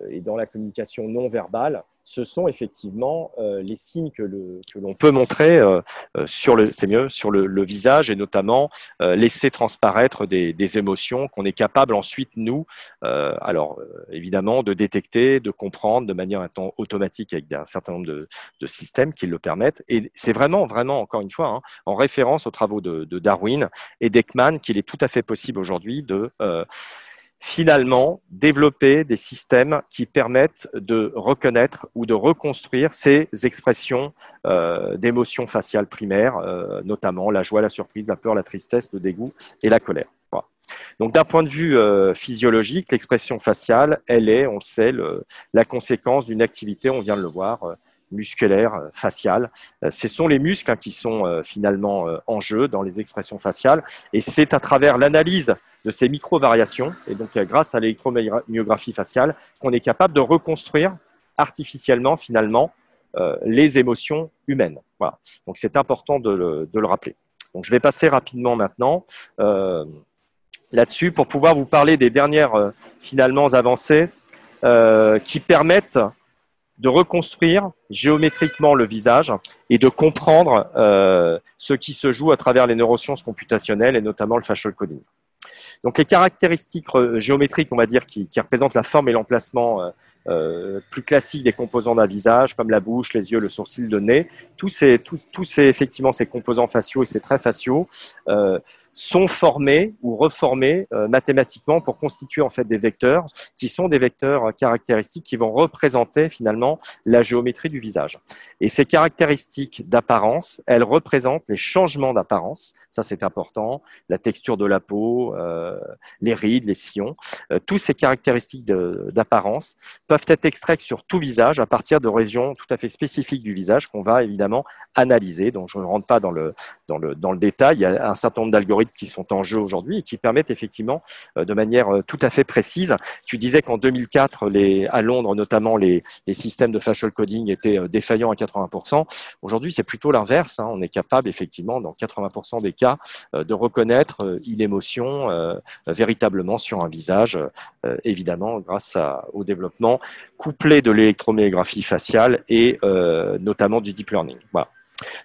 et dans la communication non verbale, ce sont effectivement euh, les signes que, l'on peut montrer euh, euh, sur le, c'est mieux, sur le, visage et notamment laisser transparaître des, émotions qu'on est capable ensuite nous, alors évidemment, de détecter, de comprendre de manière automatique avec un certain nombre de, systèmes qui le permettent. Et c'est vraiment, vraiment, encore une fois, hein, en référence aux travaux de, de Darwin et d'Ekman qu'il est tout à fait possible aujourd'hui de finalement développer des systèmes qui permettent de reconnaître ou de reconstruire ces expressions euh, d'émotions faciales primaires, euh, notamment la joie, la surprise, la peur, la tristesse, le dégoût et la colère. Donc d'un point de vue euh, physiologique, l'expression faciale, elle est, on le sait, la conséquence d'une activité, on vient de le voir, musculaire, euh, faciale. Euh, ce sont les muscles hein, qui sont euh, finalement en jeu dans les expressions faciales. Et c'est à travers l'analyse de ces micro-variations, et donc grâce à l'électromyographie faciale, qu'on est capable de reconstruire artificiellement finalement les émotions humaines. Voilà. Donc c'est important de le, rappeler. Donc je vais passer rapidement maintenant là-dessus pour pouvoir vous parler des dernières finalement avancées qui permettent de reconstruire géométriquement le visage et de comprendre euh, ce qui se joue à travers les neurosciences computationnelles et notamment le facial coding. Donc les caractéristiques euh, géométriques, on va dire, qui, représentent la forme et l'emplacement euh, plus classiques des composants d'un visage, comme la bouche, les yeux, le sourcil, le nez, tous ces, ces effectivement ces composants faciaux et ces traits faciaux sont formés ou reformés euh, mathématiquement pour constituer en fait des vecteurs qui sont des vecteurs caractéristiques qui vont représenter finalement la géométrie du visage. Et ces caractéristiques d'apparence, elles représentent les changements d'apparence. Ça, c'est important. La texture de la peau, euh, les rides, les sillons, euh, tous ces caractéristiques d'apparence peuvent être extraites sur tout visage à partir de régions tout à fait spécifiques du visage qu'on va évidemment analyser. Donc, je ne rentre pas dans le, dans le, dans le détail. Il y a un certain nombre d'algorithmes qui sont en jeu aujourd'hui et qui permettent effectivement euh, de manière euh, tout à fait précise. Tu disais qu'en 2004, les, à Londres notamment, les, systèmes de facial coding étaient euh, défaillants à 80%. Aujourd'hui, c'est plutôt l'inverse. Hein. On est capable effectivement, dans 80% des cas, de reconnaître une émotion véritablement sur un visage, évidemment grâce au développement couplé de l'électromyographie faciale et notamment du deep learning. Voilà.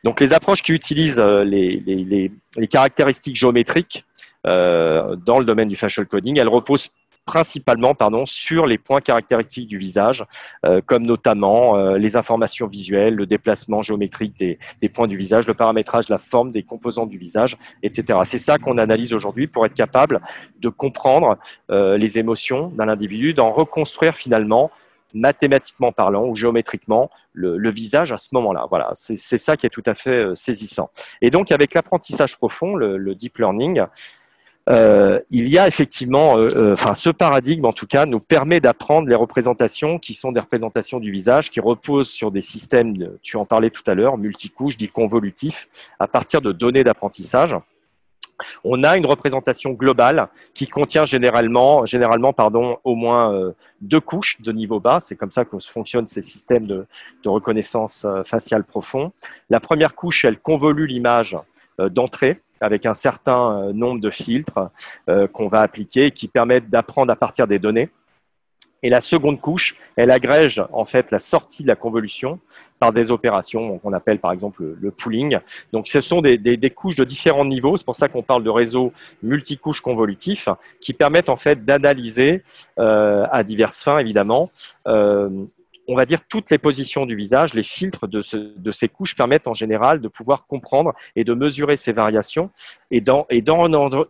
Donc les approches qui utilisent euh, les, caractéristiques géométriques euh, dans le domaine du facial coding, elles reposent principalement sur les points caractéristiques du visage, euh, comme notamment les informations visuelles, le déplacement géométrique des, points du visage, le paramétrage de la forme des composants du visage, etc. C'est ça qu'on analyse aujourd'hui pour être capable de comprendre les émotions d'un individu, d'en reconstruire finalement mathématiquement parlant ou géométriquement le, visage à ce moment-là. Voilà, c'est ça qui est tout à fait euh, saisissant. Et donc avec l'apprentissage profond, le, deep learning, euh, il y a effectivement, euh, enfin, ce paradigme en tout cas nous permet d'apprendre les représentations qui sont des représentations du visage, qui reposent sur des systèmes, tu en parlais tout à l'heure, multicouches, dits convolutifs, à partir de données d'apprentissage on a une représentation globale qui contient généralement, généralement pardon, au moins euh, deux couches de niveau bas. C'est comme ça que fonctionnent ces systèmes de, reconnaissance euh, faciale profond. La première couche, elle convolue l'image euh, d'entrée avec un certain nombre de filtres qu'on va appliquer qui permettent d'apprendre à partir des données. Et la seconde couche, elle agrège en fait la sortie de la convolution par des opérations qu'on appelle par exemple le, pooling. Donc ce sont des, des, couches de différents niveaux. C'est pour ça qu'on parle de réseaux multicouches convolutifs qui permettent en fait d'analyser euh, à diverses fins évidemment euh, on va dire, toutes les positions du visage, les filtres de, ces couches permettent en général de pouvoir comprendre et de mesurer ces variations et d'en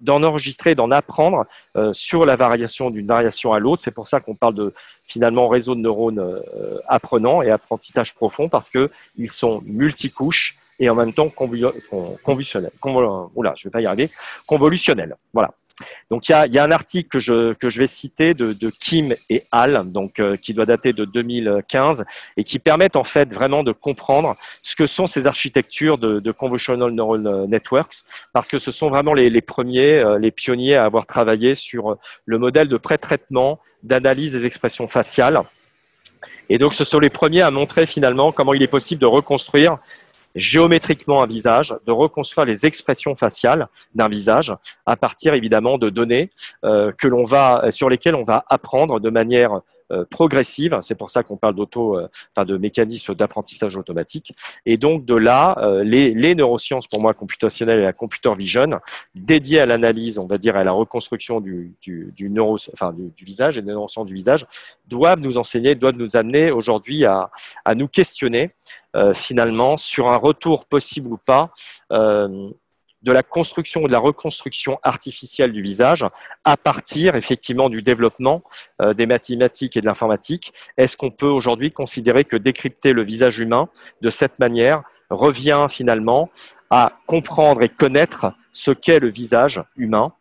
enregistrer, d'en apprendre euh, sur la variation d'une variation à l'autre. C'est pour ça qu'on parle de finalement réseau de neurones euh, apprenants et apprentissage profond parce qu'ils sont multicouches et en même temps convulsionnels. oula, je vais pas y arriver. Convolutionnels. Voilà. Donc il y a, un article que je, que je vais citer de, Kim et Al, donc euh, qui doit dater de 2015 et qui permettent en fait vraiment de comprendre ce que sont ces architectures de, de convolutional neural networks, parce que ce sont vraiment les, premiers, euh, les pionniers à avoir travaillé sur le modèle de pré-traitement d'analyse des expressions faciales. Et donc, ce sont les premiers à montrer finalement comment il est possible de reconstruire géométriquement un visage, de reconstruire les expressions faciales d'un visage à partir évidemment de données euh, que l'on va, sur lesquelles on va apprendre de manière progressive. C'est pour ça qu'on parle d'auto, euh, enfin de mécanismes d'apprentissage automatique. Et donc de là, les, les, neurosciences pour moi computationnelles et la computer vision, dédiées à l'analyse, on va dire à la reconstruction du, du, visage et des neurosciences du visage, doivent nous enseigner, doivent nous amener aujourd'hui à, à nous questionner euh, finalement sur un retour possible ou pas euh, de la construction ou de la reconstruction artificielle du visage à partir effectivement du développement euh, des mathématiques et de l'informatique. Est-ce qu'on peut aujourd'hui considérer que décrypter le visage humain de cette manière revient finalement à comprendre et connaître ce qu'est le visage humain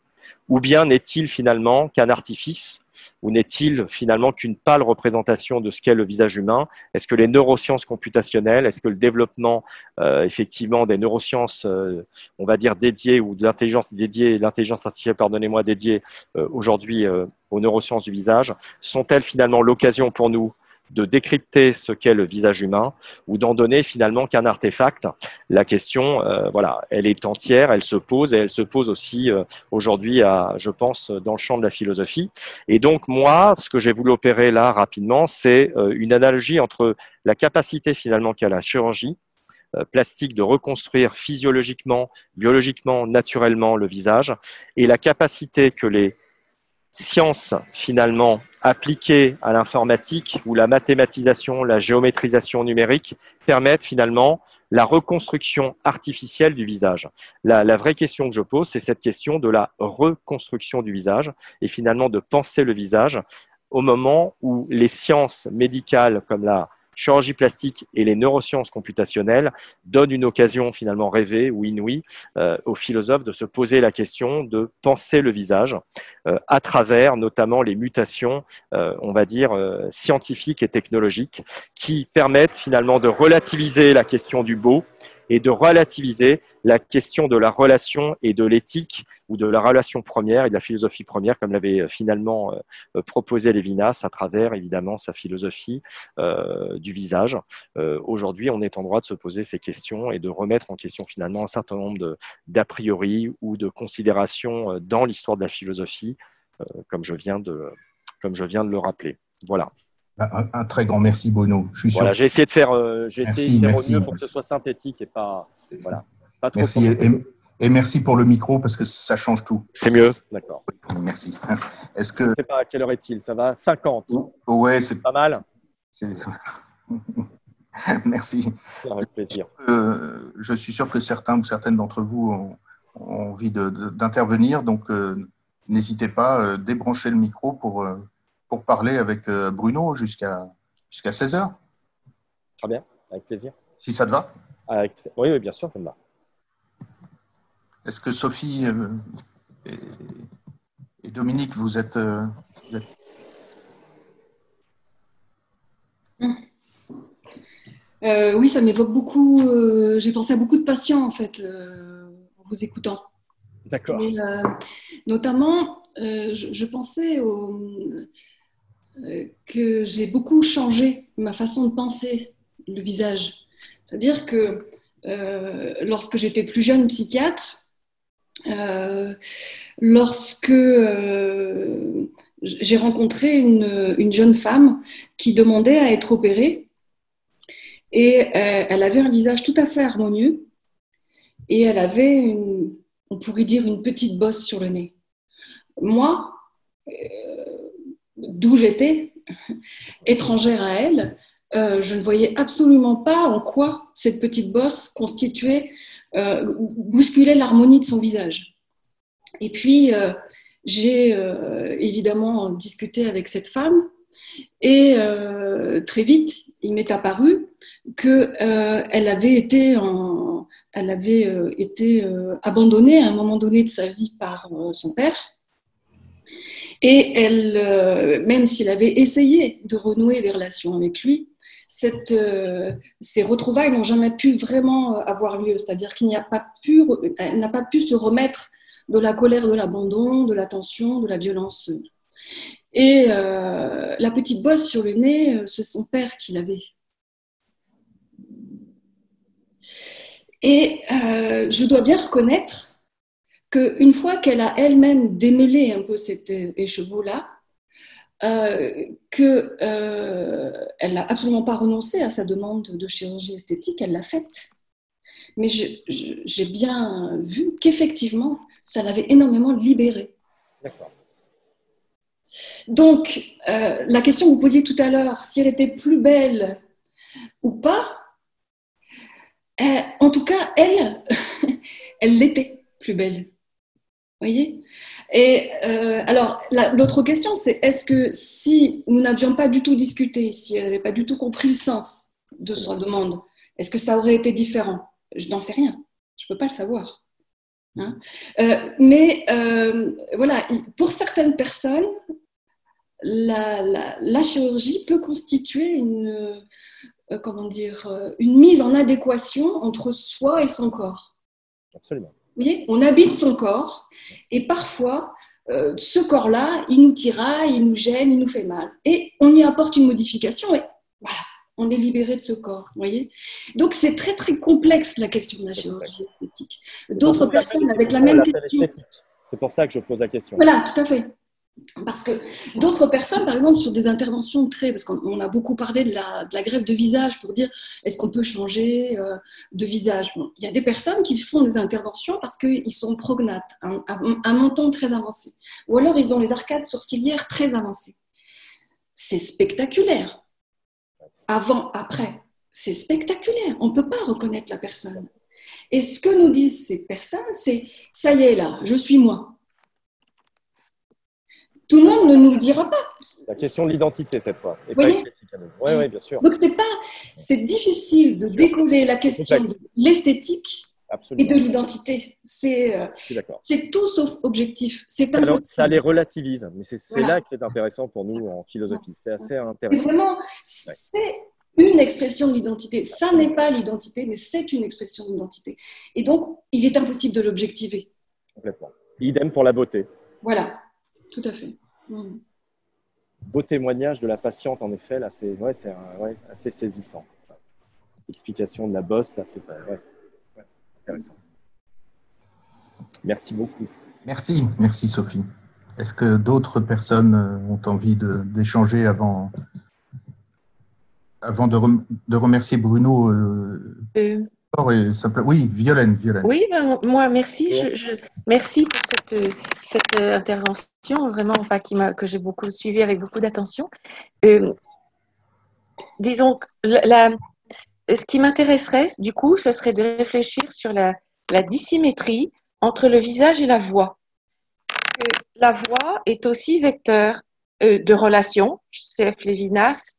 ou bien n'est-il finalement qu'un artifice ou n'est-il finalement qu'une pâle représentation de ce qu'est le visage humain Est-ce que les neurosciences computationnelles, est-ce que le développement euh, effectivement des neurosciences, euh, on va dire dédiées ou de l'intelligence dédiée, l'intelligence artificielle, pardonnez-moi, dédiée euh, aujourd'hui aux neurosciences du visage, sont-elles finalement l'occasion pour nous de décrypter ce qu'est le visage humain ou d'en donner finalement qu'un artefact. La question, euh, voilà, elle est entière, elle se pose et elle se pose aussi euh, aujourd'hui, je pense, dans le champ de la philosophie. Et donc moi, ce que j'ai voulu opérer là rapidement, c'est euh, une analogie entre la capacité finalement qu'a la chirurgie plastique de reconstruire physiologiquement, biologiquement, naturellement le visage et la capacité que les sciences finalement appliquées à l'informatique ou la mathématisation, la géométrisation numérique permettent finalement la reconstruction artificielle du visage. La, la vraie question que je pose, c'est cette question de la reconstruction du visage et finalement de penser le visage au moment où les sciences médicales comme la chirurgie plastique et les neurosciences computationnelles donnent une occasion finalement rêvée ou inouïe euh, aux philosophes de se poser la question de penser le visage euh, à travers notamment les mutations, euh, on va dire, scientifiques et technologiques qui permettent finalement de relativiser la question du beau et de relativiser la question de la relation et de l'éthique ou de la relation première et de la philosophie première, comme l'avait euh, finalement euh, proposé Lévinas à travers évidemment sa philosophie euh, du visage. Aujourd'hui, on est en droit de se poser ces questions et de remettre en question finalement un certain nombre d'a priori ou de considérations dans l'histoire de la philosophie, comme je viens de, comme je viens de le rappeler. Voilà. Un, très grand merci, Bruno. Je suis voilà, j'ai essayé de faire, euh, j'ai essayé de faire au mieux pour que ce soit synthétique et pas, voilà, pas trop. Merci et, merci pour le micro parce que ça change tout. C'est mieux, d'accord. Merci. Est-ce que. Je ne sais pas à quelle heure est-il, ça va? 50. Ouais, c'est pas mal. merci. Avec plaisir. Euh, je suis sûr que certains ou certaines d'entre vous ont, envie d'intervenir, donc euh, n'hésitez pas, débrancher le micro pour pour parler avec euh, Bruno jusqu'à jusqu'à 16h. Très bien, avec plaisir. Si ça te va oui, oui, bien sûr, ça me va. Est-ce que Sophie euh, et, Dominique, vous êtes, euh, oui, ça m'évoque beaucoup. J'ai pensé à beaucoup de patients en fait en vous écoutant. D'accord. notamment, je, je, pensais au, euh, que j'ai beaucoup changé ma façon de penser le visage. C'est-à-dire que euh, lorsque j'étais plus jeune psychiatre, euh, lorsque j'ai rencontré une, jeune femme qui demandait à être opérée, et elle avait un visage tout à fait harmonieux, et elle avait, on pourrait dire, une petite bosse sur le nez. Moi, d'où j'étais, étrangère à elle, euh, je ne voyais absolument pas en quoi cette petite bosse constituait, euh, bousculait l'harmonie de son visage. Et puis, euh, j'ai évidemment discuté avec cette femme et très vite, il m'est apparu qu'elle avait été, elle avait été abandonnée à un moment donné de sa vie par son père et elle, euh, même s'il avait essayé de renouer des relations avec lui, cette, euh, ces retrouvailles n'ont jamais pu vraiment euh, avoir lieu. C'est-à-dire qu'il n'a pas, pu, n'a pas pu se remettre de la colère, de l'abandon, de la tension, de la violence. Et la petite bosse sur le nez, c'est son père qui l'avait. Et je dois bien reconnaître qu'une fois qu'elle a elle-même démêlé un peu cet écheveau-là, euh, qu'elle euh, n'a absolument pas renoncé à sa demande de chirurgie esthétique, elle l'a faite. Mais j'ai bien vu qu'effectivement, ça l'avait énormément libérée. D'accord. Donc, euh, la question que vous posiez tout à l'heure, si elle était plus belle ou pas, euh, en tout cas, elle, elle l'était plus belle voyez? Et euh, alors, l'autre question, c'est est-ce que si nous n'avions pas du tout discuté, si elle n'avait pas du tout compris le sens de sa demande, est-ce que ça aurait été différent? Je n'en sais rien. Je ne peux pas le savoir. Hein euh, mais euh, voilà, pour certaines personnes, la, la, chirurgie peut constituer une, comment dire, une mise en adéquation entre soi et son corps. Absolument on habite son corps et parfois, euh, ce corps-là, il nous tiraille, il nous gêne, il nous fait mal. Et on y apporte une modification et voilà, on est libéré de ce corps. Voyez Donc c'est très très complexe la question de la chirurgie esthétique. D'autres personnes avec la même question. C'est pour ça que je pose la question. Voilà, tout à fait. Parce que d'autres personnes, par exemple, sur des interventions très, parce qu'on a beaucoup parlé de la, greffe de visage pour dire est-ce qu'on peut changer euh, de visage? Il y a des personnes qui font des interventions parce qu'ils sont prognates, à un montant très avancé. Ou alors ils ont les arcades sourcilières très avancées. c'est spectaculaire. Avant, après, c'est spectaculaire. On ne peut pas reconnaître la personne. Et ce que nous disent ces personnes, c'est ça y est là, je suis moi. Tout le monde ne nous le dira pas. La question de l'identité cette fois, et pas esthétique. Oui, oui, bien sûr. Donc c'est pas, c'est difficile de décoller la question de l'esthétique et de l'identité. C'est euh, c'est tout sauf objectif. C'est ça, les relativise, mais c'est là que c'est intéressant pour nous en philosophie. C'est assez intéressant. Vraiment, c'est une expression de l'identité. Ça n'est pas l'identité, mais c'est une expression de l'identité. Et donc, il est impossible de l'objectiver. Complètement. Idem pour la beauté. Voilà, tout à fait. Mm. Beau témoignage de la patiente, en effet, là, c'est ouais, ouais, assez saisissant. Explication de la bosse, là, c'est ouais, intéressant. Merci beaucoup. Merci, merci Sophie. Est-ce que d'autres personnes euh, ont envie d'échanger avant, avant de, de remercier Bruno euh, euh, oui, Violaine, Violaine. Oui, ben, moi, merci. Je, merci pour cette, cette intervention, vraiment, enfin, qui que j'ai beaucoup suivi avec beaucoup d'attention. Euh, disons, la, ce qui m'intéresserait, du coup, ce serait de réfléchir sur la, la dissymétrie entre le visage et la voix. Parce que la voix est aussi vecteur euh, de relations. C.F. Lévinas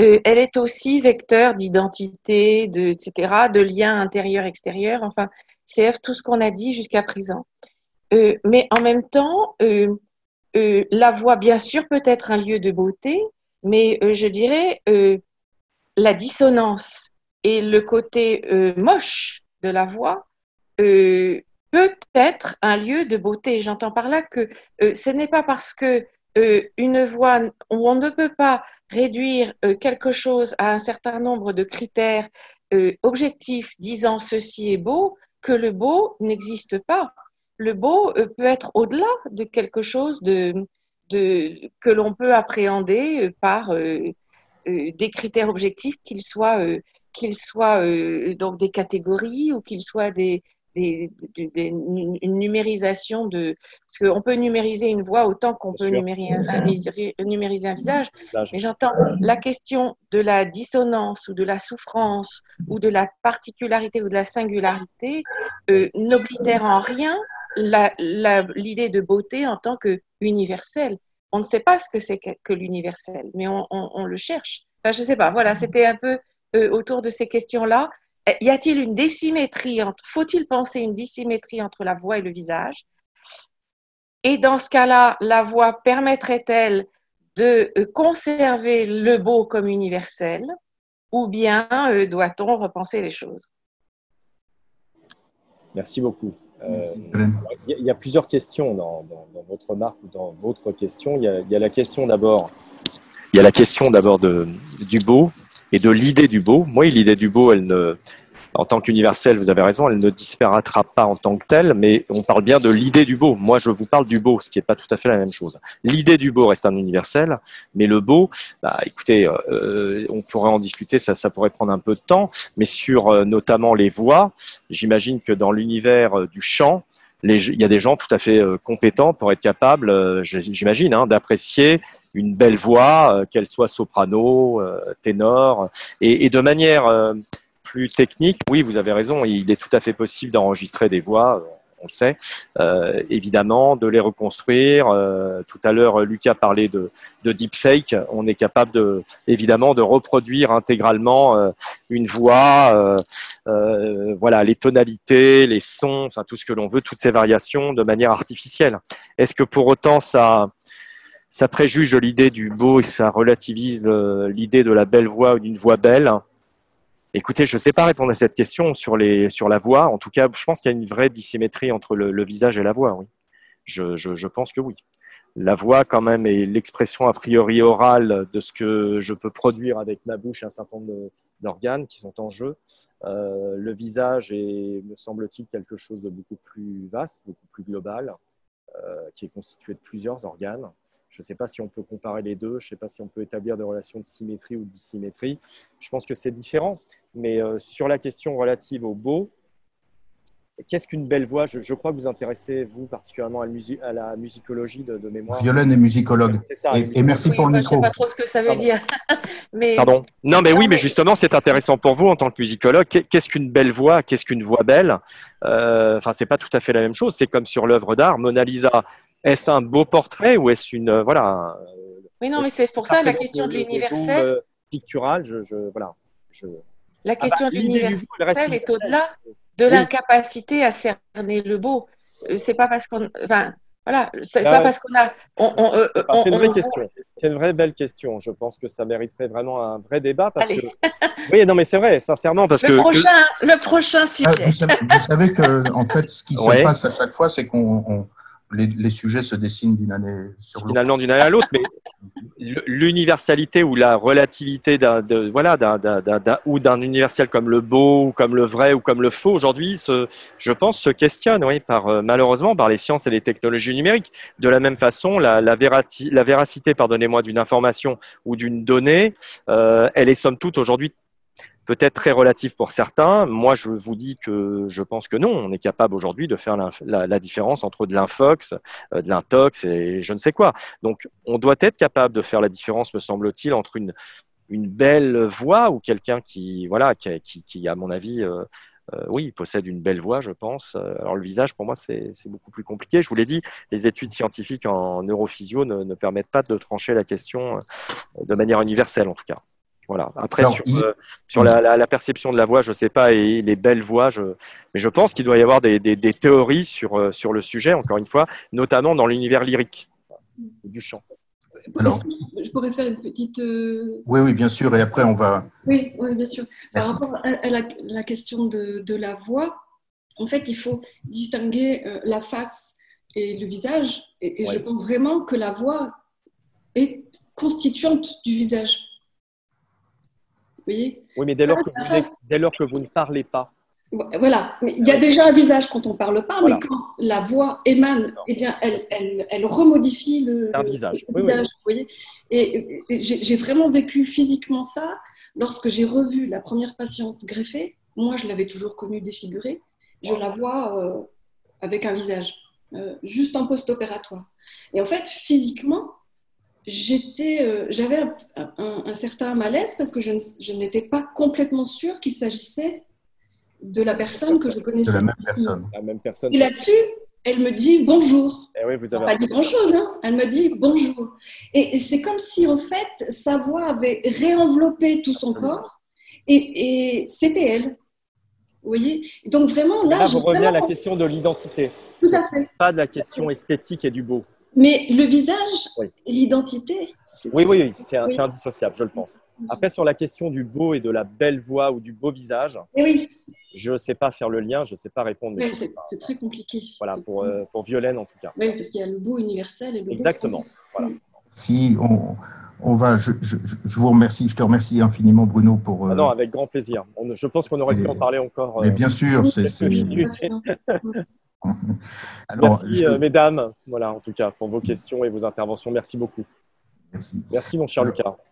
euh, elle est aussi vecteur d'identité, de, etc., de liens intérieurs-extérieurs, enfin, CF, tout ce qu'on a dit jusqu'à présent. Euh, mais en même temps, euh, la voix, bien sûr, peut être un lieu de beauté, mais je dirais la dissonance et le côté moche de la voix peut être un lieu de beauté. J'entends par là que ce n'est pas parce que une voix où on ne peut pas réduire euh, quelque chose à un certain nombre de critères euh, objectifs disant ceci est beau, que le beau n'existe pas. Le beau peut être au-delà de quelque chose de, que l'on peut appréhender par des critères objectifs, qu'ils soient, soient donc des catégories ou qu'ils soient des, une numérisation de. Parce qu'on peut numériser une voix autant qu'on peut numériser un, numériser un visage. Mais j'entends la question de la dissonance ou de la souffrance ou de la particularité ou de la singularité euh, n'oblitère en rien l'idée de beauté en tant que universelle. On ne sait pas ce que c'est que, l'universel, mais on, le cherche. Enfin, je ne sais pas. Voilà, c'était un peu euh, autour de ces questions-là. Euh, y a-t-il une dissymétrie faut-il penser une dissymétrie entre la voix et le visage? Et dans ce cas-là, la voix permettrait-elle de euh, conserver le beau comme universel ou bien euh, doit-on repenser les choses? Merci beaucoup. il, y a, plusieurs questions dans, votre remarque ou dans votre question. Il y a, la question d'abord. Il y a la question d'abord du beau et de l'idée du beau. Moi, l'idée du beau, elle ne, en tant qu'universelle, vous avez raison, elle ne disparaîtra pas en tant que telle, mais on parle bien de l'idée du beau. Moi, je vous parle du beau, ce qui n'est pas tout à fait la même chose. L'idée du beau reste un universel, mais le beau, bah, écoutez, euh, on pourrait en discuter, ça, ça pourrait prendre un peu de temps, mais sur euh, notamment les voix, j'imagine que dans l'univers euh, du chant, il y a des gens tout à fait compétents pour être capables, j'imagine, hein, d'apprécier une belle voix, qu'elle soit soprano, ténor, et, de manière plus technique, oui, vous avez raison, il est tout à fait possible d'enregistrer des voix, on le sait, euh, évidemment, de les reconstruire. Euh, tout à l'heure, Lucas parlait de, de deepfake. On est capable de, évidemment, de reproduire intégralement euh, une voix, voilà, les tonalités, les sons, enfin tout ce que l'on veut, toutes ces variations de manière artificielle. Est-ce que pour autant ça ça préjuge l'idée du beau et ça relativise l'idée de la belle voix ou d'une voix belle. Écoutez, je ne sais pas répondre à cette question sur, les, sur la voix. En tout cas, je pense qu'il y a une vraie dissymétrie entre le, visage et la voix, oui. Je, je, pense que oui. La voix, quand même, est l'expression a priori orale de ce que je peux produire avec ma bouche et un certain nombre d'organes qui sont en jeu. Euh, le visage est, me semble-t-il, quelque chose de beaucoup plus vaste, beaucoup plus global, euh, qui est constitué de plusieurs organes. Je ne sais pas si on peut comparer les deux, je ne sais pas si on peut établir des relations de symétrie ou de dissymétrie. Je pense que c'est différent. Mais euh, sur la question relative au beau, Qu'est-ce qu'une belle voix? Je, crois que vous intéressez, vous, particulièrement à, la, musicologie de, mémoire. Violaine est musicologue. C'est ça. Et, merci pour le micro. Je ne sais pas trop ce que ça veut dire. mais... Pardon. Non, mais oui, mais justement, c'est intéressant pour vous en tant que musicologue. Qu'est-ce qu'une belle voix? Qu'est-ce qu'une voix belle? Euh, Enfin, c'est pas tout à fait la même chose. C'est comme sur l'œuvre d'art. Mona Lisa, est-ce un beau portrait ou est-ce une. Euh, voilà. Oui, non, mais c'est pour ça la question de l'universel. Euh, pictural, je, je, voilà. Je... La question ah bah, de l'universel est au-delà de l'incapacité à cerner le beau. Euh, c'est pas parce qu'on. Enfin, voilà, c'est pas parce qu'on a. Euh, c'est une vraie question. C'est une vraie belle question. Je pense que ça mériterait vraiment un vrai débat parce que. Oui, non, mais c'est vrai, sincèrement, parce le que. Prochain, Le prochain sujet. Ah, vous, savez, que, en fait, ce qui se passe à chaque fois, c'est qu'on les, sujets se dessinent d'une année sur l'autre. Finalement, d'une année à l'autre, mais l'universalité ou la relativité d'un, voilà, ou d'un universel comme le beau, ou comme le vrai, ou comme le faux, aujourd'hui, je pense, se questionne, oui, par, euh, malheureusement, par les sciences et les technologies numériques. De la même façon, la, la, la véracité, pardonnez-moi, d'une information ou d'une donnée, euh, elle est somme toute aujourd'hui peut-être très relatif pour certains. Moi, je vous dis que je pense que non. On est capable aujourd'hui de faire la, différence entre de l'infox, euh, de l'intox et je ne sais quoi. Donc, on doit être capable de faire la différence, me semble-t-il, entre une, belle voix ou quelqu'un qui, voilà, qui, à mon avis, euh, euh, oui, possède une belle voix, je pense. Alors le visage, pour moi, c'est beaucoup plus compliqué. Je vous l'ai dit, les études scientifiques en neurophysio ne, permettent pas de trancher la question de manière universelle, en tout cas. Voilà. Après, sur, euh, sur la, perception de la voix, je ne sais pas, et les belles voix, je, mais je pense qu'il doit y avoir des, des, théories sur, euh, sur le sujet, encore une fois, notamment dans l'univers lyrique du chant. je pourrais faire une petite. Euh, oui, oui, bien sûr, et après on va. Oui, oui bien sûr. Par rapport à la, question de, de, la voix, en fait, il faut distinguer la face et le visage, et, je pense vraiment que la voix est constituante du visage oui, mais dès lors, que vous, dès lors que vous ne parlez pas. Voilà, il y a déjà un visage quand on ne parle pas, mais quand la voix émane, eh bien, elle, elle, remodifie le, un visage. voyez et, j'ai vraiment vécu physiquement ça lorsque j'ai revu la première patiente greffée. Moi, je l'avais toujours connue défigurée. Je la vois euh, avec un visage, euh, juste en post-opératoire. Et en fait, physiquement, j'étais, euh, j'avais un, certain malaise parce que je, n'étais pas complètement sûre qu'il s'agissait de la personne que je connaissais. De la même personne. La même personne. Et là-dessus, elle me dit bonjour. Eh oui, vous avez pas dit grand-chose, hein elle me dit bonjour. Et, c'est comme si, en fait, sa voix avait réenveloppé tout son corps et, c'était elle. Vous voyez? Donc vraiment, là... là vous revenez à la question de l'identité. Tout à fait. Pas de la question esthétique et du beau. Mais le visage, l'identité. Oui, oui, c'est indissociable, je le pense. Après, sur la question du beau et de la belle voix ou du beau visage, oui. je ne sais pas faire le lien, je ne sais pas répondre. c'est très compliqué. Voilà, pour, euh, pour Violaine en tout cas. Oui, parce qu'il y a le beau universel et le Exactement. Voilà. Si on, on va, je, je, je, vous remercie, je te remercie infiniment, Bruno, pour. Ah non, avec grand plaisir. je pense qu'on aurait pu en parler encore. Mais bien sûr, c'est. Merci, euh, mesdames, voilà, en tout cas, pour vos questions et vos interventions. Merci beaucoup. Merci. Merci, mon cher Lucas.